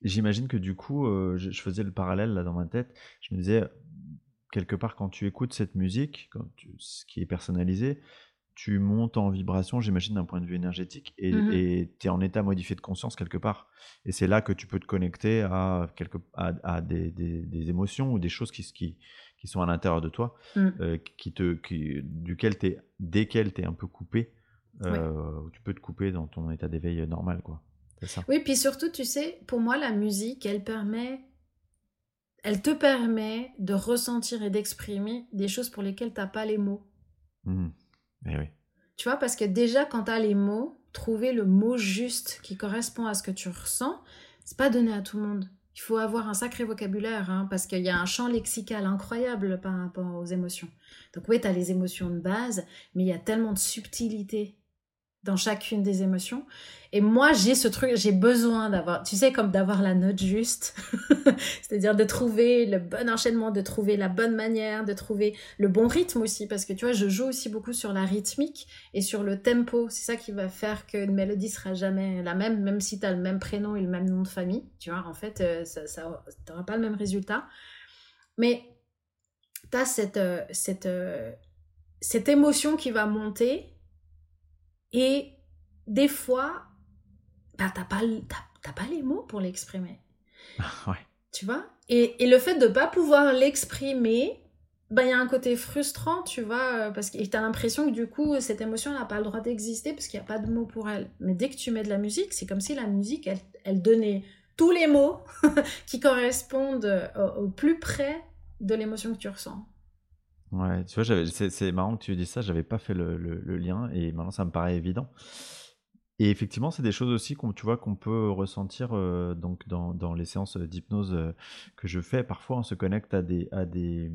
Speaker 1: j'imagine que du coup, je, je, faisais le parallèle là dans ma tête. Je me disais, quelque part, quand tu écoutes cette musique, quand ce qui est personnalisé, tu montes en vibration, j'imagine, d'un point de vue énergétique, et mmh tu es en état modifié de conscience quelque part. Et c'est là que tu peux te connecter à, quelque, à, des, des, émotions ou des choses qui, qui, qui sont à l'intérieur de toi, mmh. euh, qui te, qui, duquel es, desquelles tu es un peu coupé. Euh, Tu peux te couper dans ton état d'éveil normal, quoi.
Speaker 2: Ça. Oui, puis surtout, tu sais, pour moi, la musique, elle permet elle te permet de ressentir et d'exprimer des choses pour lesquelles tu n'as pas les mots.
Speaker 1: Mmh. Eh oui.
Speaker 2: Tu vois, parce que déjà, quand tu as les mots, trouver le mot juste qui correspond à ce que tu ressens, c'est pas donné à tout le monde. Il faut avoir un sacré vocabulaire, hein, parce qu'il y a un champ lexical incroyable par rapport aux émotions. Donc oui, tu as les émotions de base, mais il y a tellement de subtilité dans chacune des émotions. Et moi, j'ai ce truc, j'ai besoin d'avoir, tu sais, comme d'avoir la note juste. [laughs] C'est-à-dire de trouver le bon enchaînement, de trouver la bonne manière, de trouver le bon rythme aussi. Parce que tu vois, je joue aussi beaucoup sur la rythmique et sur le tempo. C'est ça qui va faire qu'une mélodie sera jamais la même, même si tu as le même prénom et le même nom de famille. Tu vois, en fait, euh, ça, ça t'auras pas le même résultat. Mais tu as cette, euh, cette, euh, cette émotion qui va monter et des fois, bah, t'as pas, pas les mots pour l'exprimer. [laughs]
Speaker 1: ouais.
Speaker 2: Tu vois? Et, et, le fait de pas pouvoir l'exprimer, bah, il y a un côté frustrant, tu vois, parce que t'as l'impression que du coup, cette émotion n'a pas le droit d'exister parce qu'il n'y a pas de mots pour elle. Mais dès que tu mets de la musique, c'est comme si la musique, elle, elle donnait tous les mots [laughs] qui correspondent au, au, plus près de l'émotion que tu ressens.
Speaker 1: Ouais, tu vois, c'est marrant que tu dis ça, j'avais pas fait le, le, lien et maintenant ça me paraît évident. Et effectivement, c'est des choses aussi qu'on, tu vois, qu'on peut ressentir euh, donc dans, dans, les séances d'hypnose euh, que je fais. Parfois, on se connecte à des, à des,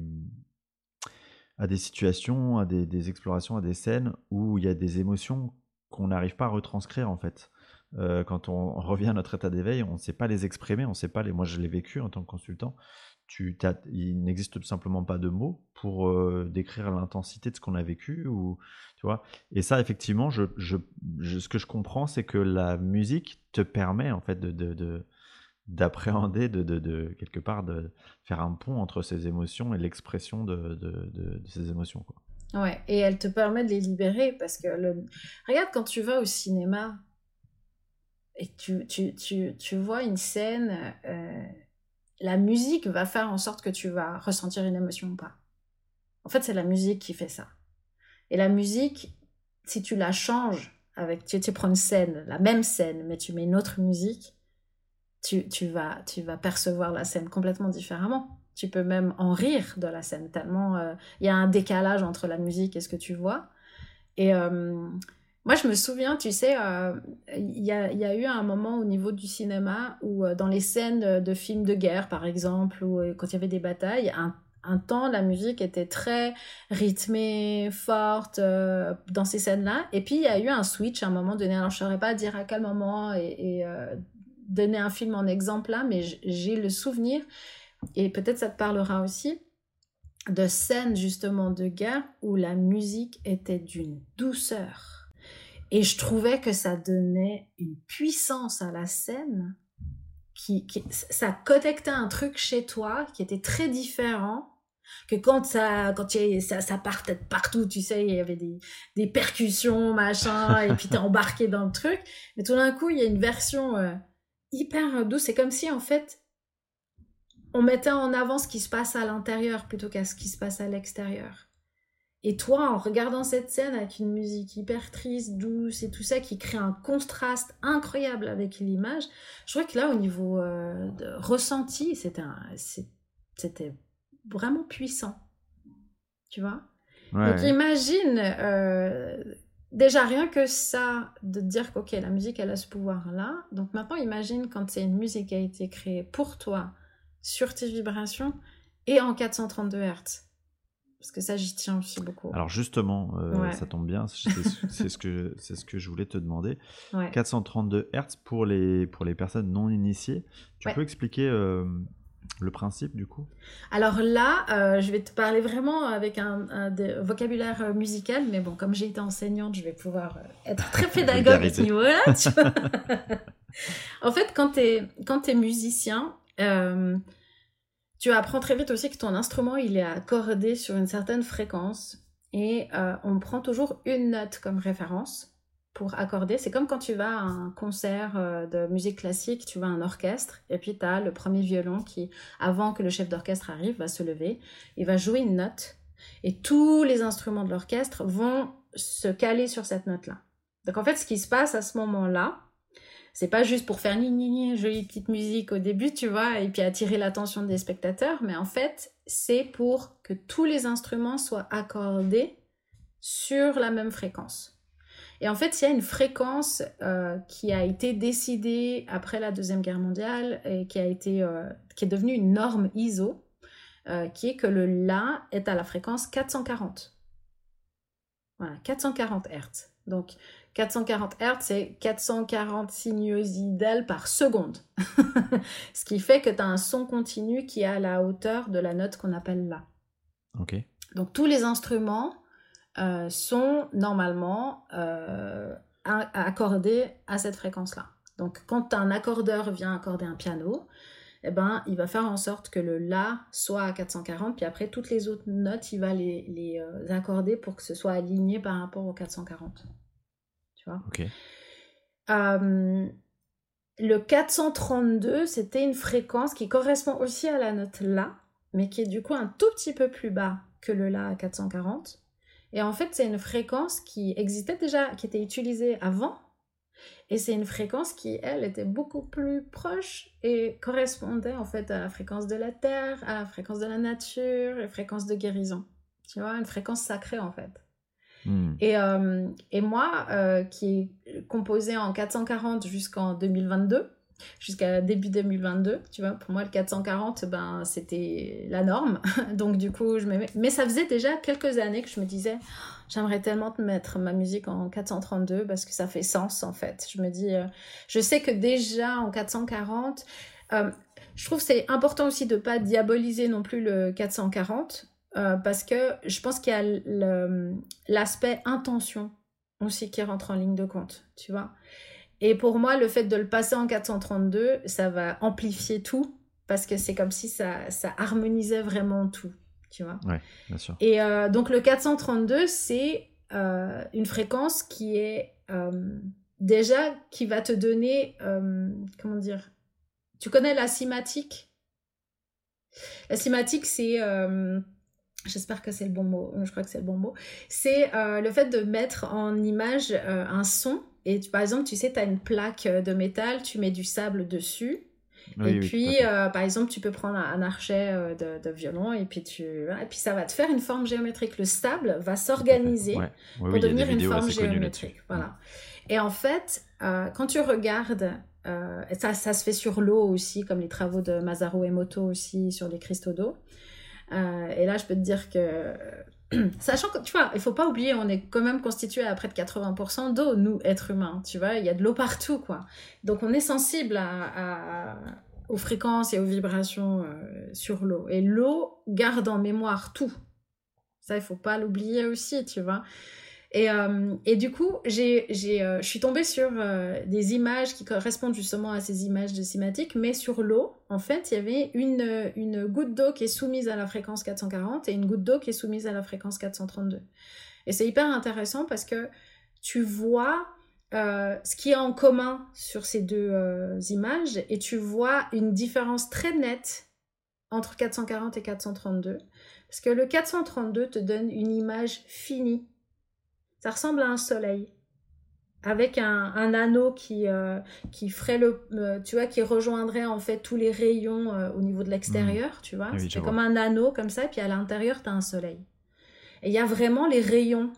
Speaker 1: à des situations, à des, des explorations, à des scènes où il y a des émotions qu'on n'arrive pas à retranscrire en fait. Euh, quand on revient à notre état d'éveil, on ne sait pas les exprimer, on sait pas les. Moi, je l'ai vécu en tant que consultant. Il n'existe tout simplement pas de mots pour euh, décrire l'intensité de ce qu'on a vécu ou tu vois. Et ça effectivement je, je, ce que je comprends c'est que la musique te permet en fait de, de, d'appréhender de, de, quelque part de faire un pont entre ces émotions et l'expression de, ces émotions
Speaker 2: ouais et elle te permet de les libérer parce que regarde quand tu vas au cinéma et tu, tu, tu, tu vois une scène euh, la musique va faire en sorte que tu vas ressentir une émotion ou pas. En fait, c'est la musique qui fait ça. Et la musique, si tu la changes avec, tu, prends une scène, la même scène, mais tu mets une autre musique, tu, tu, vas, tu vas percevoir la scène complètement différemment. Tu peux même en rire de la scène, tellement euh, il y a un décalage entre la musique et ce que tu vois. Et euh, moi, je me souviens, tu sais, euh, il y, a, eu un moment au niveau du cinéma où, euh, dans les scènes de films de guerre, par exemple, ou euh, quand il y avait des batailles, un, temps, la musique était très rythmée, forte dans ces scènes-là. Et puis, il y a eu un switch à un moment donné. Alors, je ne saurais pas dire à quel moment et donner un film en exemple là, mais j'ai le souvenir, et peut-être ça te parlera aussi, de scènes justement de guerre où la musique était d'une douceur et je trouvais que ça donnait une puissance à la scène, qui, ça connectait un truc chez toi qui était très différent que quand ça quand ça, ça partait de partout tu sais il y avait des, des percussions machin et puis t'es [laughs] embarqué dans le truc. Mais tout d'un coup il y a une version euh, hyper douce. C'est comme si en fait on mettait en avant ce qui se passe à l'intérieur plutôt qu'à ce qui se passe à l'extérieur et toi, en regardant cette scène avec une musique hyper triste, douce et tout ça, qui crée un contraste incroyable avec l'image, je crois que là, au niveau euh, de ressenti, c'était vraiment puissant. Tu vois? Donc imagine, euh, déjà rien que ça, de dire qu'ok, la musique, elle a ce pouvoir-là. Donc maintenant, imagine quand c'est une musique qui a été créée pour toi, sur tes vibrations, et en 432 Hz parce que ça, j'y tiens aussi beaucoup.
Speaker 1: Alors justement, euh, ça tombe bien, c'est ce, que, ce que je voulais te demander. 432 Hz pour les, pour les personnes non initiées. Tu peux expliquer euh, le principe du coup?
Speaker 2: Alors là, euh, je vais te parler vraiment avec un, vocabulaire musical, mais bon, comme j'ai été enseignante, je vais pouvoir être très [laughs] pédagogue à ce niveau-là. [laughs] en fait, quand tu es, es, musicien, tu apprends très vite aussi que ton instrument, il est accordé sur une certaine fréquence et euh, on prend toujours une note comme référence pour accorder. C'est comme quand tu vas à un concert euh, de musique classique, tu vas à un orchestre et puis tu as le premier violon qui, avant que le chef d'orchestre arrive, va se lever, il va jouer une note et tous les instruments de l'orchestre vont se caler sur cette note-là. Donc en fait, ce qui se passe à ce moment-là, c'est pas juste pour faire ni jolie petite musique au début, tu vois, et puis attirer l'attention des spectateurs, mais en fait, c'est pour que tous les instruments soient accordés sur la même fréquence. Et en fait, il y a une fréquence euh, qui a été décidée après la Deuxième Guerre mondiale et qui, a été, euh, qui est devenue une norme ISO, euh, qui est que le La est à la fréquence 440. Voilà, 440 Hz. Donc, 440 Hz, c'est 440 sinusoïdales par seconde. [laughs] Ce qui fait que tu as un son continu qui est à la hauteur de la note qu'on appelle La.
Speaker 1: Ok.
Speaker 2: Donc tous les instruments euh, sont normalement euh, accordés à cette fréquence-là. Donc quand un accordeur vient accorder un piano, eh ben, il va faire en sorte que le La soit à 440, puis après toutes les autres notes, il va les, les euh, accorder pour que ce soit aligné par rapport au 440. Tu vois. Euh, le 432, c'était une fréquence qui correspond aussi à la note La, mais qui est du coup un tout petit peu plus bas que le La à 440. Et en fait, c'est une fréquence qui existait déjà, qui était utilisée avant, et c'est une fréquence qui, elle, était beaucoup plus proche et correspondait en fait à la fréquence de la Terre, à la fréquence de la nature, à la fréquence de guérison. Tu vois, une fréquence sacrée en fait.
Speaker 1: Hmm.
Speaker 2: Et, euh, et moi, euh, qui est composé en 440 jusqu'en 2022, jusqu'à début 2022, tu vois, pour moi le 440, ben, c'était la norme. [laughs] Donc du coup, je Mais ça faisait déjà quelques années que je me disais, j'aimerais tellement mettre ma musique en 432 parce que ça fait sens en fait. Je me dis, euh, je sais que déjà en 440, je trouve c'est important aussi de pas diaboliser non plus le 440 euh, parce que je pense qu'il y a l'aspect intention aussi qui rentre en ligne de compte, tu vois. Et pour moi, le fait de le passer en 432, ça va amplifier tout parce que c'est comme si ça, ça harmonisait vraiment tout, tu vois.
Speaker 1: Ouais, bien sûr.
Speaker 2: Et euh, donc le 432, c'est euh, une fréquence qui est déjà qui va te donner, comment dire, tu connais la cinématique La cinématique, c'est j'espère que c'est le bon mot, je crois que c'est le bon mot, c'est euh, le fait de mettre en image euh, un son. Et tu, par exemple, tu sais, tu as une plaque euh, de métal, tu mets du sable dessus. et puis, par exemple, tu peux prendre un, archet de, violon et puis, tu, et puis ça va te faire une forme géométrique. Le sable va s'organiser pour devenir une forme géométrique. Voilà. Et en fait, quand tu regardes, ça, ça se fait sur l'eau aussi, comme les travaux de Masaru Emoto aussi sur les cristaux d'eau. Euh, et là, je peux te dire que, [clears throat] sachant que, tu vois, il faut pas oublier, on est quand même constitué à près de 80% d'eau, nous, êtres humains, tu vois, il y a de l'eau partout, quoi. Donc, on est sensible à, aux fréquences et aux vibrations euh, sur l'eau. Et l'eau garde en mémoire tout. Ça, il faut pas l'oublier aussi, tu vois. Et, euh, et du coup, j'ai, j'ai, euh, je suis tombée sur euh, des images qui correspondent justement à ces images de cinématique, mais sur l'eau, en fait, il y avait une, une goutte d'eau qui est soumise à la fréquence 440 et une goutte d'eau qui est soumise à la fréquence 432. Et c'est hyper intéressant parce que tu vois ce qui est en commun sur ces deux images et tu vois une différence très nette entre 440 et 432. Parce que le 432 te donne une image finie ça ressemble à un soleil. Avec un, anneau qui, euh, qui ferait le euh, tu vois qui rejoindrait en fait tous les rayons euh, au niveau de l'extérieur mmh. tu vois. C'est comme un anneau comme ça et puis à l'intérieur tu as un soleil. Et il y a vraiment les rayons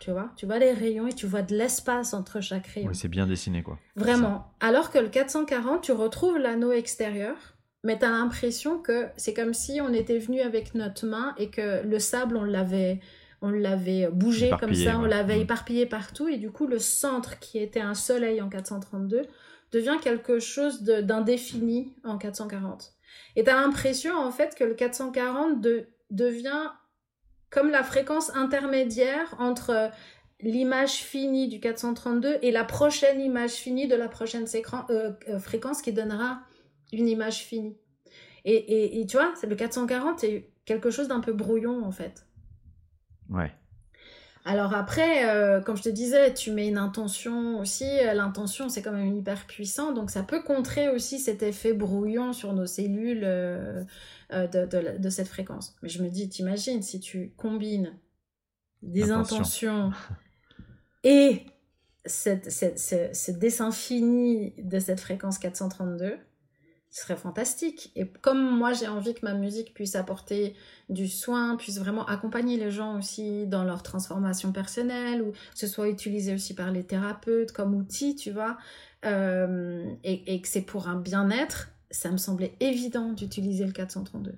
Speaker 2: tu vois. Tu vois les rayons et tu vois de l'espace entre chaque rayon.
Speaker 1: Oui, c'est bien dessiné quoi.
Speaker 2: Vraiment. alors que le 440 tu retrouves l'anneau extérieur mais tu as l'impression que c'est comme si on était venu avec notre main et que le sable on l'avait on l'avait bougé comme ça, on l'avait mm. éparpillé partout, et du coup le centre qui était un soleil en 432 devient quelque chose d'indéfini en 440. Et tu as l'impression en fait que le 440 devient comme la fréquence intermédiaire entre l'image finie du 432 et la prochaine image finie de la prochaine euh, euh, fréquence qui donnera une image finie. Et, et, et tu vois, le 440 est quelque chose d'un peu brouillon en fait.
Speaker 1: Ouais.
Speaker 2: Alors après, euh, comme je te disais, tu mets une intention aussi. L'intention, c'est quand même hyper puissant, donc ça peut contrer aussi cet effet brouillon sur nos cellules euh, euh, de, cette fréquence. Mais je me dis, t'imagines si tu combines des intentions [laughs] et cette, ce dessin fini de cette fréquence 432, ce serait fantastique. Et comme moi, j'ai envie que ma musique puisse apporter du soin, puisse vraiment accompagner les gens aussi dans leur transformation personnelle, ou ce soit utilisé aussi par les thérapeutes comme outil, tu vois, euh, et, que c'est pour un bien-être, ça me semblait évident d'utiliser le 432.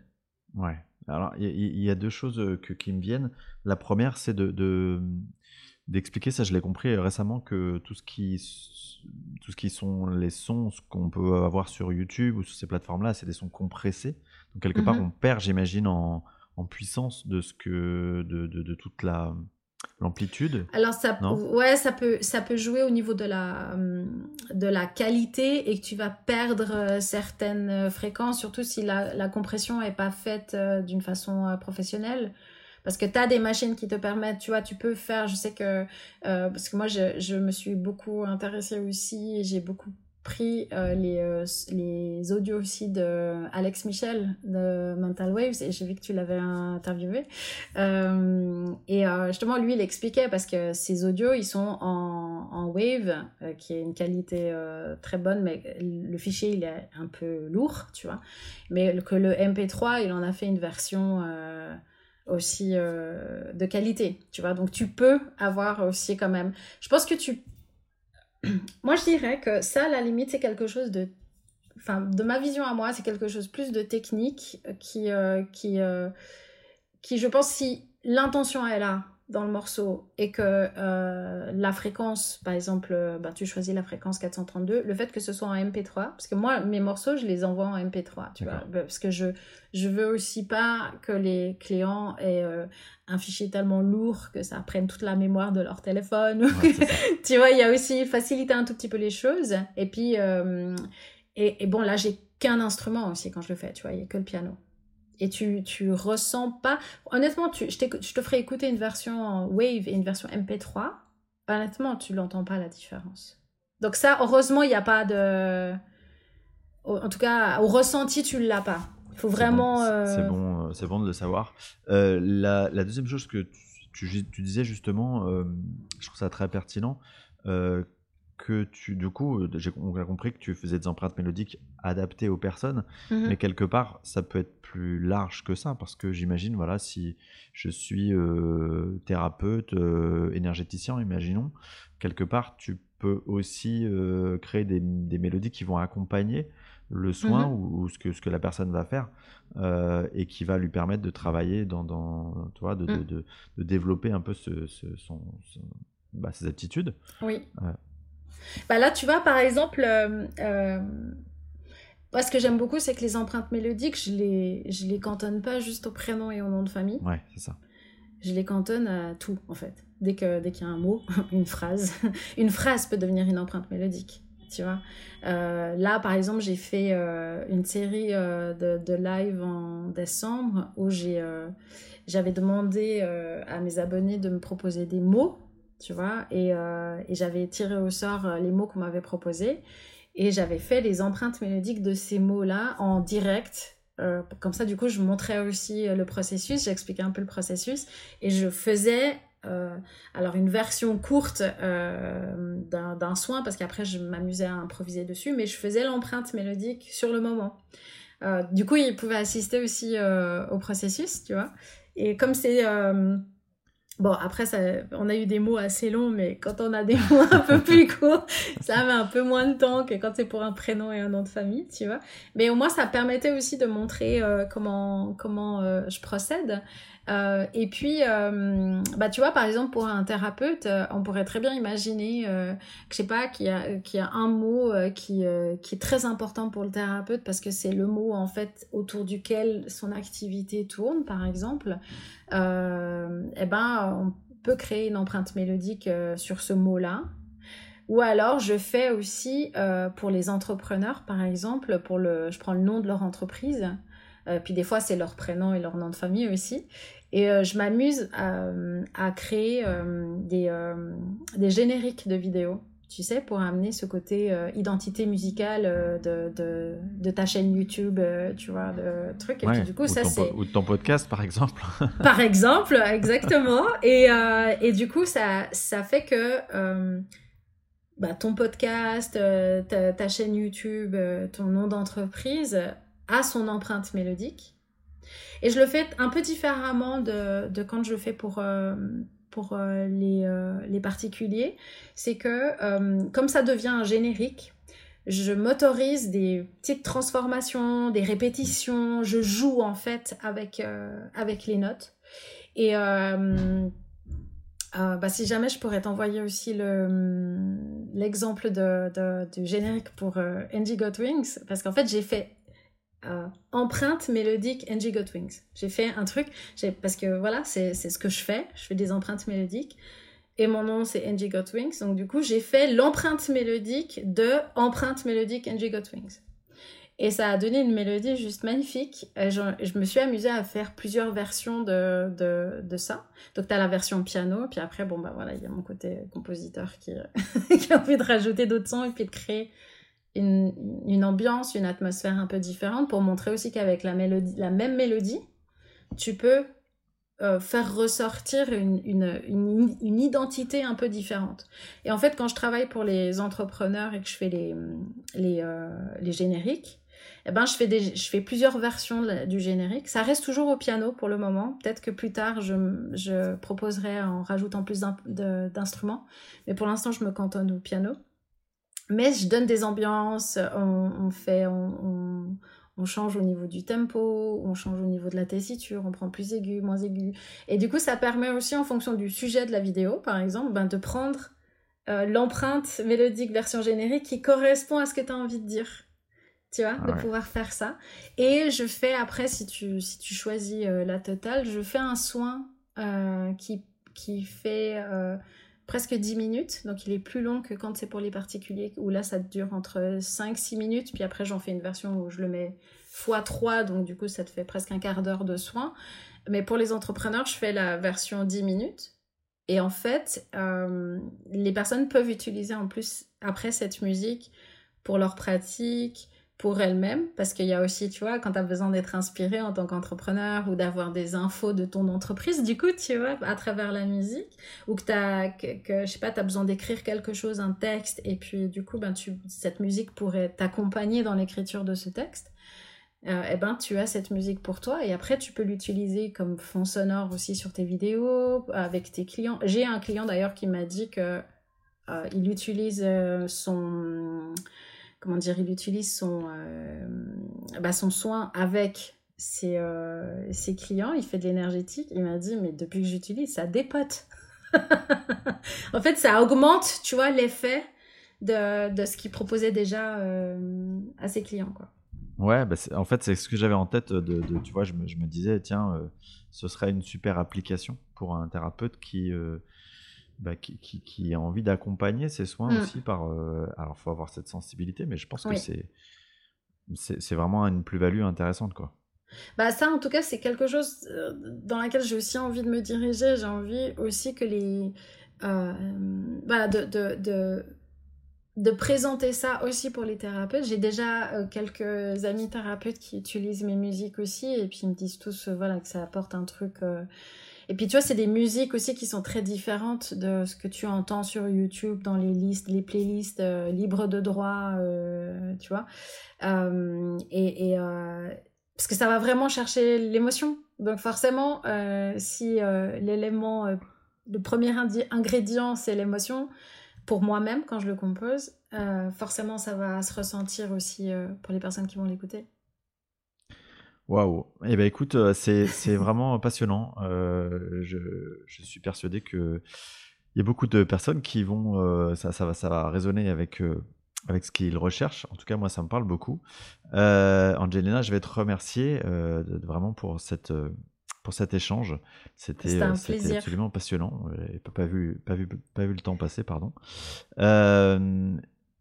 Speaker 1: Ouais. Alors, il y, a deux choses euh, que, qui me viennent. La première, c'est de, d'expliquer ça. Je l'ai compris récemment que tout ce qui, tout ce qui sont les sons qu'on peut avoir sur YouTube ou sur ces plateformes-là, c'est des sons compressés. Donc quelque part,
Speaker 2: Mhm.
Speaker 1: on perd, j'imagine, en, en puissance de ce que de, de, de toute la l'amplitude.
Speaker 2: Alors ça, ouais, ça peut, ça peut jouer au niveau de la, hum, de la qualité et que tu vas perdre euh, certaines euh, fréquences, surtout si la, la compression est pas faite euh, d'une façon euh, professionnelle. Parce que tu as des machines qui te permettent, tu vois, tu peux faire, je sais que, euh, parce que moi je, je me suis beaucoup intéressée aussi, j'ai beaucoup pris euh, les, euh, les audios aussi de Alex Michel de Mental Waves et j'ai vu que tu l'avais interviewé. Et justement, lui, il expliquait parce que ces audios, ils sont en, en wave, qui est une qualité très bonne, mais le fichier, il est un peu lourd, tu vois. Mais que le MP3, il en a fait une version aussi euh, de qualité, tu vois. Donc, tu peux avoir aussi quand même. Je pense que tu. [clears throat] Moi, je dirais que ça, à la limite, c'est quelque chose de enfin de ma vision à moi c'est quelque chose plus de technique qui euh, qui euh, qui je pense si l'intention est là dans le morceau et que euh, la fréquence par exemple bah, tu choisis la fréquence 432 le fait que ce soit en MP3 parce que moi mes morceaux je les envoie en MP3 tu vois
Speaker 1: D'accord.
Speaker 2: parce que je je veux aussi pas que les clients aient euh, un fichier tellement lourd que ça prenne toute la mémoire de leur téléphone
Speaker 1: Ouais, [laughs]
Speaker 2: tu vois, il y a aussi faciliter un tout petit peu les choses. Et puis, euh, et, et bon, là, j'ai qu'un instrument aussi quand je le fais, tu vois, il n'y a que le piano. Et tu, tu ressens pas. Honnêtement, tu, je, je te ferai écouter une version Wave et une version MP3. Honnêtement, tu l'entends pas la différence. Donc, ça, heureusement, il n'y a pas de. En tout cas, au ressenti, tu l'as pas. Il faut vraiment. euh,
Speaker 1: C'est bon, euh, c'est bon de le savoir. Euh, la, la deuxième chose que tu, tu- tu disais justement, euh, je trouve ça très pertinent, que tu, du coup, euh, j'ai on a compris que tu faisais des empreintes mélodiques adaptées aux personnes,
Speaker 2: mhm.
Speaker 1: mais quelque part, ça peut être plus large que ça, parce que j'imagine, voilà, si je suis euh, thérapeute, euh, énergéticien, imaginons, quelque part, tu peux aussi euh, créer des, des mélodies qui vont accompagner le soin
Speaker 2: Mhm.
Speaker 1: ou, ou ce, que, ce que la personne va faire et qui va lui permettre de travailler dans, dans tu vois, de, de,
Speaker 2: Mm.
Speaker 1: de- de développer un peu ce, ce- son, son- bah, ses aptitudes.
Speaker 2: Oui. Bah là, tu vois, par exemple, euh, euh, moi, ce que j'aime beaucoup, c'est que les empreintes mélodiques, je les, je les cantonne pas juste au prénom et au nom de famille.
Speaker 1: Ouais, c'est ça.
Speaker 2: Je les cantonne à tout, en fait. Dès que dès qu'il y a un mot, [laughs] une phrase, [laughs] une phrase peut devenir une empreinte mélodique. Tu vois. Euh, là, par exemple, j'ai fait euh, une série euh, de, de live en décembre où j'ai j'avais demandé à mes abonnés de me proposer des mots, tu vois, et, euh, et j'avais tiré au sort euh, les mots qu'on m'avait proposés et j'avais fait les empreintes mélodiques de ces mots-là en direct. Euh, comme ça, du coup, je montrais aussi le processus, j'expliquais un peu le processus et je faisais alors une version courte d'un soin parce qu'après je m'amusais à improviser dessus, mais je faisais l'empreinte mélodique sur le moment. Du coup, ils pouvaient assister aussi au processus, tu vois. Et comme c'est Bon, après, ça, on a eu des mots assez longs, mais quand on a des [laughs] mots un peu plus courts, ça met un peu moins de temps que quand c'est pour un prénom et un nom de famille, tu vois. Mais au moins, ça permettait aussi de montrer euh, comment, comment euh, je procède. Euh, et puis, euh, bah, tu vois, par exemple, pour un thérapeute, euh, on pourrait très bien imaginer, que je sais pas, qu'il y a, a un mot qui, qui est très important pour le thérapeute parce que c'est le mot, en fait, autour duquel son activité tourne, par exemple. Euh, eh ben, on peut créer une empreinte mélodique sur ce mot-là. Ou alors, je fais aussi pour les entrepreneurs, par exemple, pour le, je prends le nom de leur entreprise, puis des fois c'est leur prénom et leur nom de famille aussi, et euh, je m'amuse à, à créer euh, des, euh, des génériques de vidéos, tu sais, pour amener ce côté euh, identité musicale euh, de, de, de ta chaîne YouTube, euh, tu vois, de trucs. Et
Speaker 1: Ouais,
Speaker 2: puis du coup,
Speaker 1: ou,
Speaker 2: ça
Speaker 1: ton,
Speaker 2: c'est
Speaker 1: po- ou de ton podcast, par exemple. [laughs]
Speaker 2: par exemple, exactement. Et, euh, et du coup, ça, ça fait que euh, bah, ton podcast, euh, ta, ta chaîne YouTube, euh, ton nom d'entreprise a son empreinte mélodique. Et je le fais un peu différemment de, de quand je le fais pour, euh, pour euh, les, euh, les particuliers. C'est que comme ça devient un générique, je m'autorise des petites transformations, des répétitions, je joue en fait avec, avec les notes. Et, bah, si jamais je pourrais t'envoyer aussi le, l'exemple de, du générique pour euh, Angie Got Wings, parce qu'en fait j'ai fait euh, empreinte mélodique Angie Got Wings. J'ai fait un truc, parce que voilà, c'est, ce que je fais, je fais des empreintes mélodiques, et mon nom c'est Angie Got Wings, donc du coup j'ai fait l'empreinte mélodique de empreinte mélodique Angie Got Wings. Et ça a donné une mélodie juste magnifique. Je, me suis amusée à faire plusieurs versions de, de, de ça. Donc, tu as la version piano, puis après, bon, bah voilà, il y a mon côté compositeur qui, [laughs] qui a envie de rajouter d'autres sons et puis de créer une, ambiance, une atmosphère un peu différente pour montrer aussi qu'avec la, même mélodie, tu peux euh, faire ressortir une, une, une, une, identité un peu différente. Et en fait, quand je travaille pour les entrepreneurs et que je fais les, les, euh, les génériques, eh ben, je, fais des, je fais plusieurs versions du générique. Ça reste toujours au piano pour le moment. Peut-être que plus tard, je, je proposerai en rajoutant plus d'instruments. Mais pour l'instant, je me cantonne au piano. Mais je donne des ambiances, on, fait, on, on, change au niveau du tempo, on change au niveau de la tessiture, on prend plus aigu, moins aigu. Et du coup, ça permet aussi, en fonction du sujet de la vidéo, par exemple, ben, de prendre euh, l'empreinte mélodique version générique qui correspond à ce que tu as envie de dire tu vois, de pouvoir faire ça. Et je fais après, si tu, si tu choisis euh, la totale, je fais un soin euh, qui, qui fait presque 10 minutes. Donc il est plus long que quand c'est pour les particuliers, où là ça dure entre 5-6 minutes. Puis après, j'en fais une version où je le mets x3, donc du coup ça te fait presque un quart d'heure de soin. Mais pour les entrepreneurs, je fais la version 10 minutes. Et en fait, les personnes peuvent utiliser en plus après cette musique pour leur pratique, pour elle-même, parce qu'il y a aussi, tu vois, quand tu as besoin d'être inspiré en tant qu'entrepreneur ou d'avoir des infos de ton entreprise, du coup, tu vois, à travers la musique, ou que as, que, je sais pas, tu as besoin d'écrire quelque chose, un texte, et puis du coup, ben, tu, cette musique pourrait t'accompagner dans l'écriture de ce texte, euh, eh ben, tu as cette musique pour toi, et après, tu peux l'utiliser comme fond sonore aussi sur tes vidéos, avec tes clients. J'ai un client d'ailleurs qui m'a dit que euh, il utilise euh, son comment dire, il utilise son, euh, bah, son soin avec ses, euh, ses, clients, il fait de l'énergétique. Il m'a dit, mais depuis que j'utilise, ça dépote. [laughs] en fait, ça augmente, tu vois, l'effet de, de, ce qu'il proposait déjà euh, à ses clients, quoi.
Speaker 1: Ouais, bah en fait, c'est ce que j'avais en tête. De, de, tu vois, je me, je me disais, tiens, ce serait une super application pour un thérapeute qui, bah, qui, qui, a envie d'accompagner ses soins mm. aussi par. Euh, alors, il faut avoir cette sensibilité, mais je pense que c'est c'est vraiment une plus-value intéressante, quoi.
Speaker 2: Bah ça, en tout cas, c'est quelque chose euh, dans laquelle j'ai aussi envie de me diriger. J'ai envie aussi que les... Euh, bah, de, de, de, de, présenter ça aussi pour les thérapeutes. J'ai déjà quelques amis thérapeutes qui utilisent mes musiques aussi et puis ils me disent tous voilà, que ça apporte un truc et puis tu vois, c'est des musiques aussi qui sont très différentes de ce que tu entends sur YouTube dans les listes, les playlists euh, libres de droit, euh, tu vois. Euh, et, parce que ça va vraiment chercher l'émotion. Donc forcément, si l'élément, le premier ingrédient, c'est l'émotion, pour moi-même quand je le compose, forcément ça va se ressentir aussi pour les personnes qui vont l'écouter.
Speaker 1: Waouh! Eh ben écoute, euh, c'est vraiment passionnant. Euh, je, je suis persuadé que il y a beaucoup de personnes qui vont, euh, ça, ça va, ça va résonner avec avec ce qu'ils recherchent. En tout cas, moi, ça me parle beaucoup. Angelina, je vais te remercier vraiment pour cette pour cet échange. C'était absolument passionnant. J'ai pas vu pas vu pas vu le temps passer, pardon.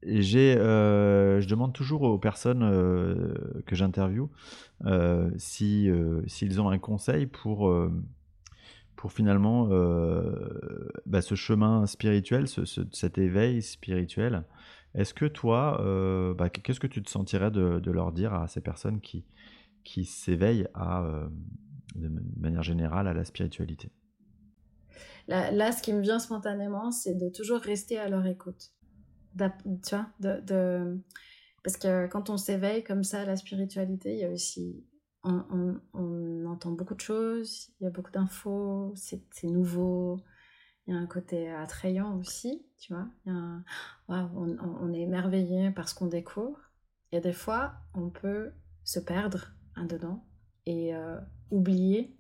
Speaker 1: J'ai, je demande toujours aux personnes que j'interviewe euh, si euh, s'ils ont un conseil pour euh, pour finalement bah, ce chemin spirituel, ce, cet éveil spirituel. Est-ce que toi, bah, qu'est-ce que tu te sentirais de, de, leur dire à ces personnes qui, qui s'éveillent à, de manière générale à la spiritualité?
Speaker 2: Là, là, ce qui me vient spontanément, c'est de toujours rester à leur écoute. Tu vois, de, de parce que quand on s'éveille comme ça à la spiritualité, il y a aussi. On, on, entend beaucoup de choses, il y a beaucoup d'infos, c'est nouveau. Il y a un côté attrayant aussi, tu vois. Il y a on, on, est émerveillé par ce qu'on découvre. Et des fois, on peut se perdre un dedans et euh, oublier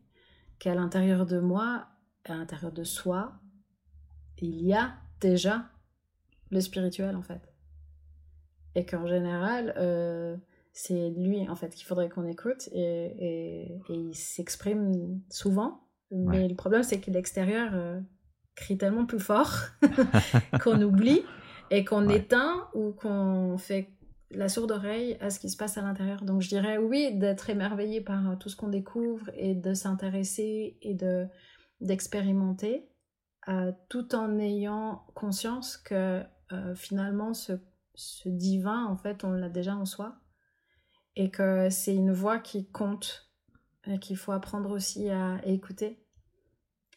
Speaker 2: qu'à l'intérieur de moi, à l'intérieur de soi, il y a déjà le spirituel en fait. Et qu'en général, euh, c'est lui en fait qu'il faudrait qu'on écoute et, il s'exprime souvent. Mais le problème, c'est que l'extérieur euh, crie tellement plus fort [laughs] qu'on oublie et qu'on éteint ou qu'on fait la sourde oreille à ce qui se passe à l'intérieur. Donc je dirais oui, d'être émerveillé par tout ce qu'on découvre et de s'intéresser et de d'expérimenter, euh, tout en ayant conscience que euh, finalement ce, ce, divin, en fait, on l'a déjà en soi, et que c'est une voix qui compte, et qu'il faut apprendre aussi à, écouter.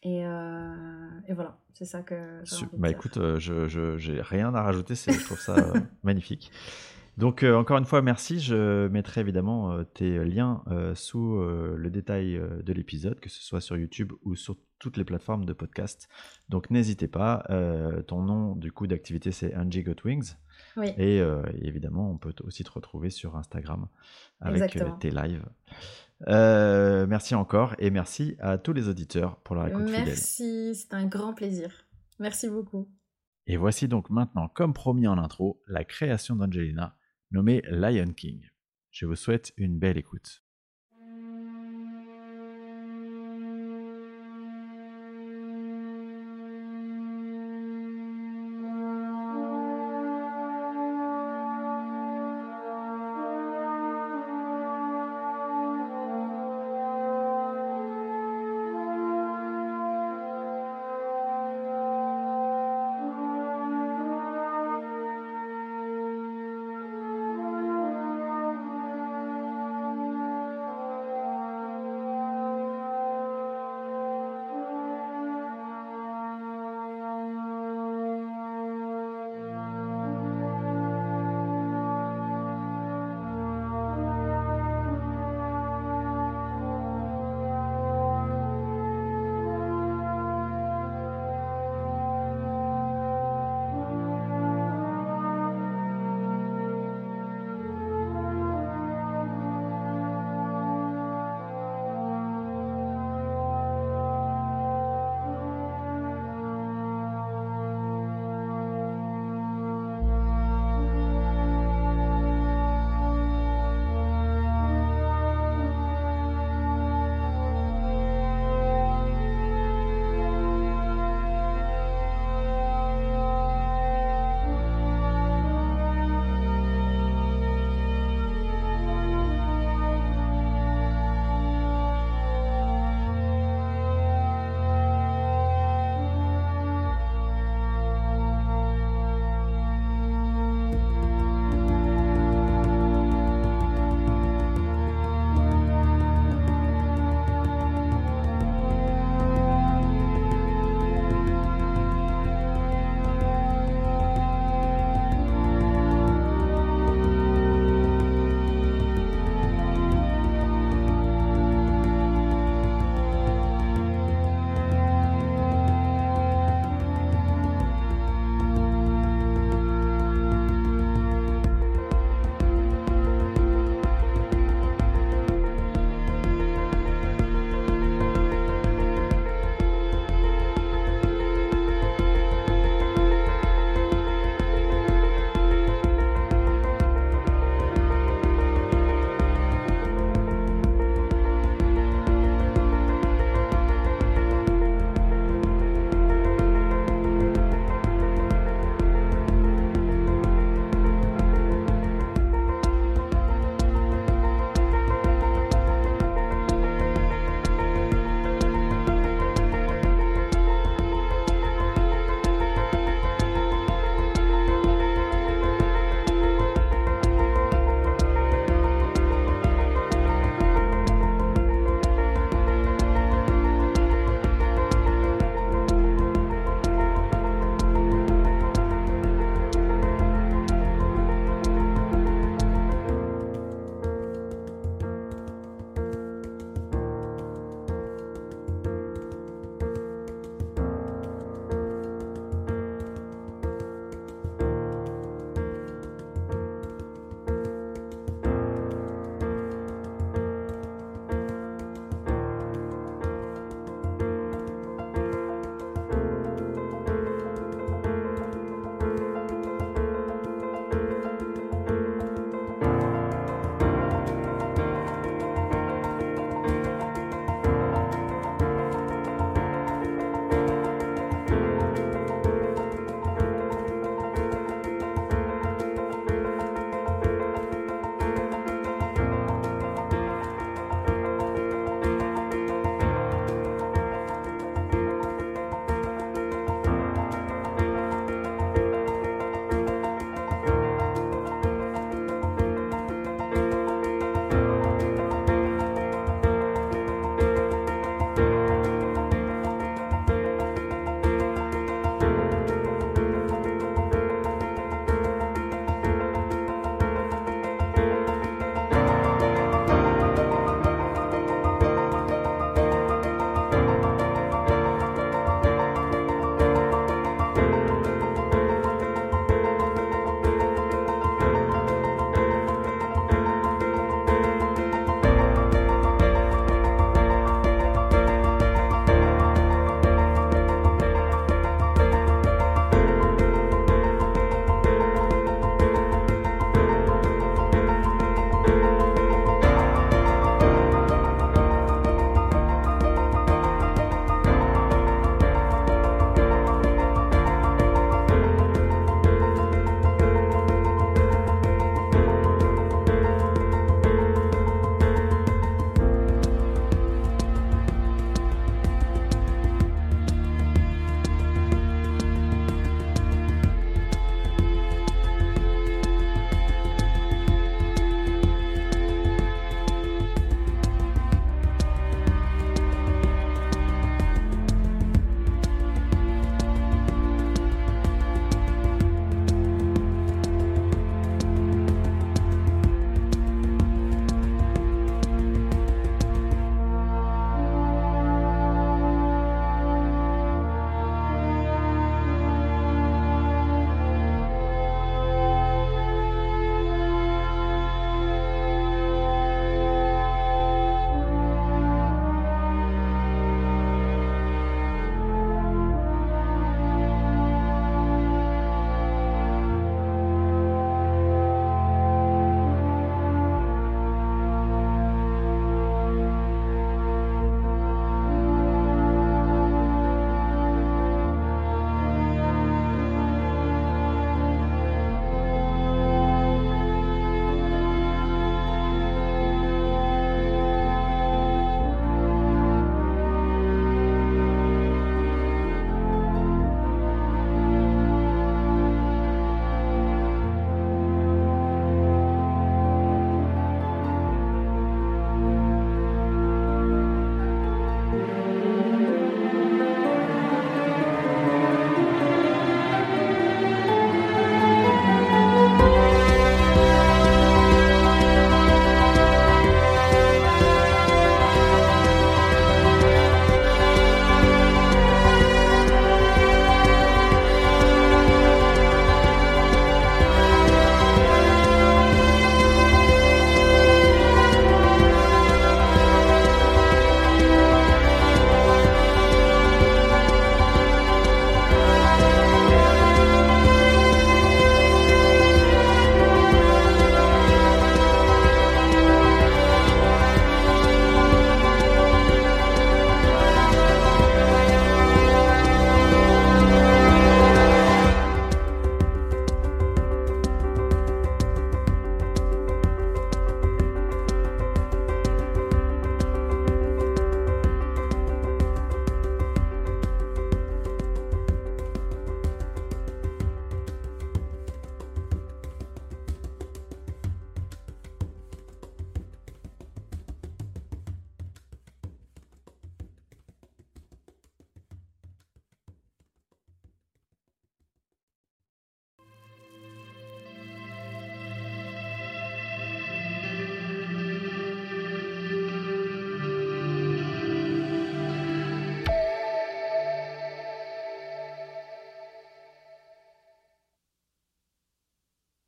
Speaker 2: Et, euh, et, voilà, c'est ça que
Speaker 1: j'ai Bah écoute, je n'ai rien à rajouter, je trouve ça [laughs] magnifique. Donc encore une fois, merci. Je mettrai évidemment tes liens sous le détail de l'épisode, que ce soit sur YouTube ou sur toutes les plateformes de podcast. Donc n'hésitez pas. Euh, ton nom du coup d'activité c'est Angie Got Wings. Et, euh, évidemment, on peut aussi te retrouver sur Instagram avec euh, tes lives. merci encore et merci à tous les auditeurs pour leur écoute
Speaker 2: fidèle. Merci, c'est un grand plaisir. Merci beaucoup.
Speaker 1: Et voici donc maintenant, comme promis en intro, la création d'Angelina nommée Lion King. Je vous souhaite une belle écoute.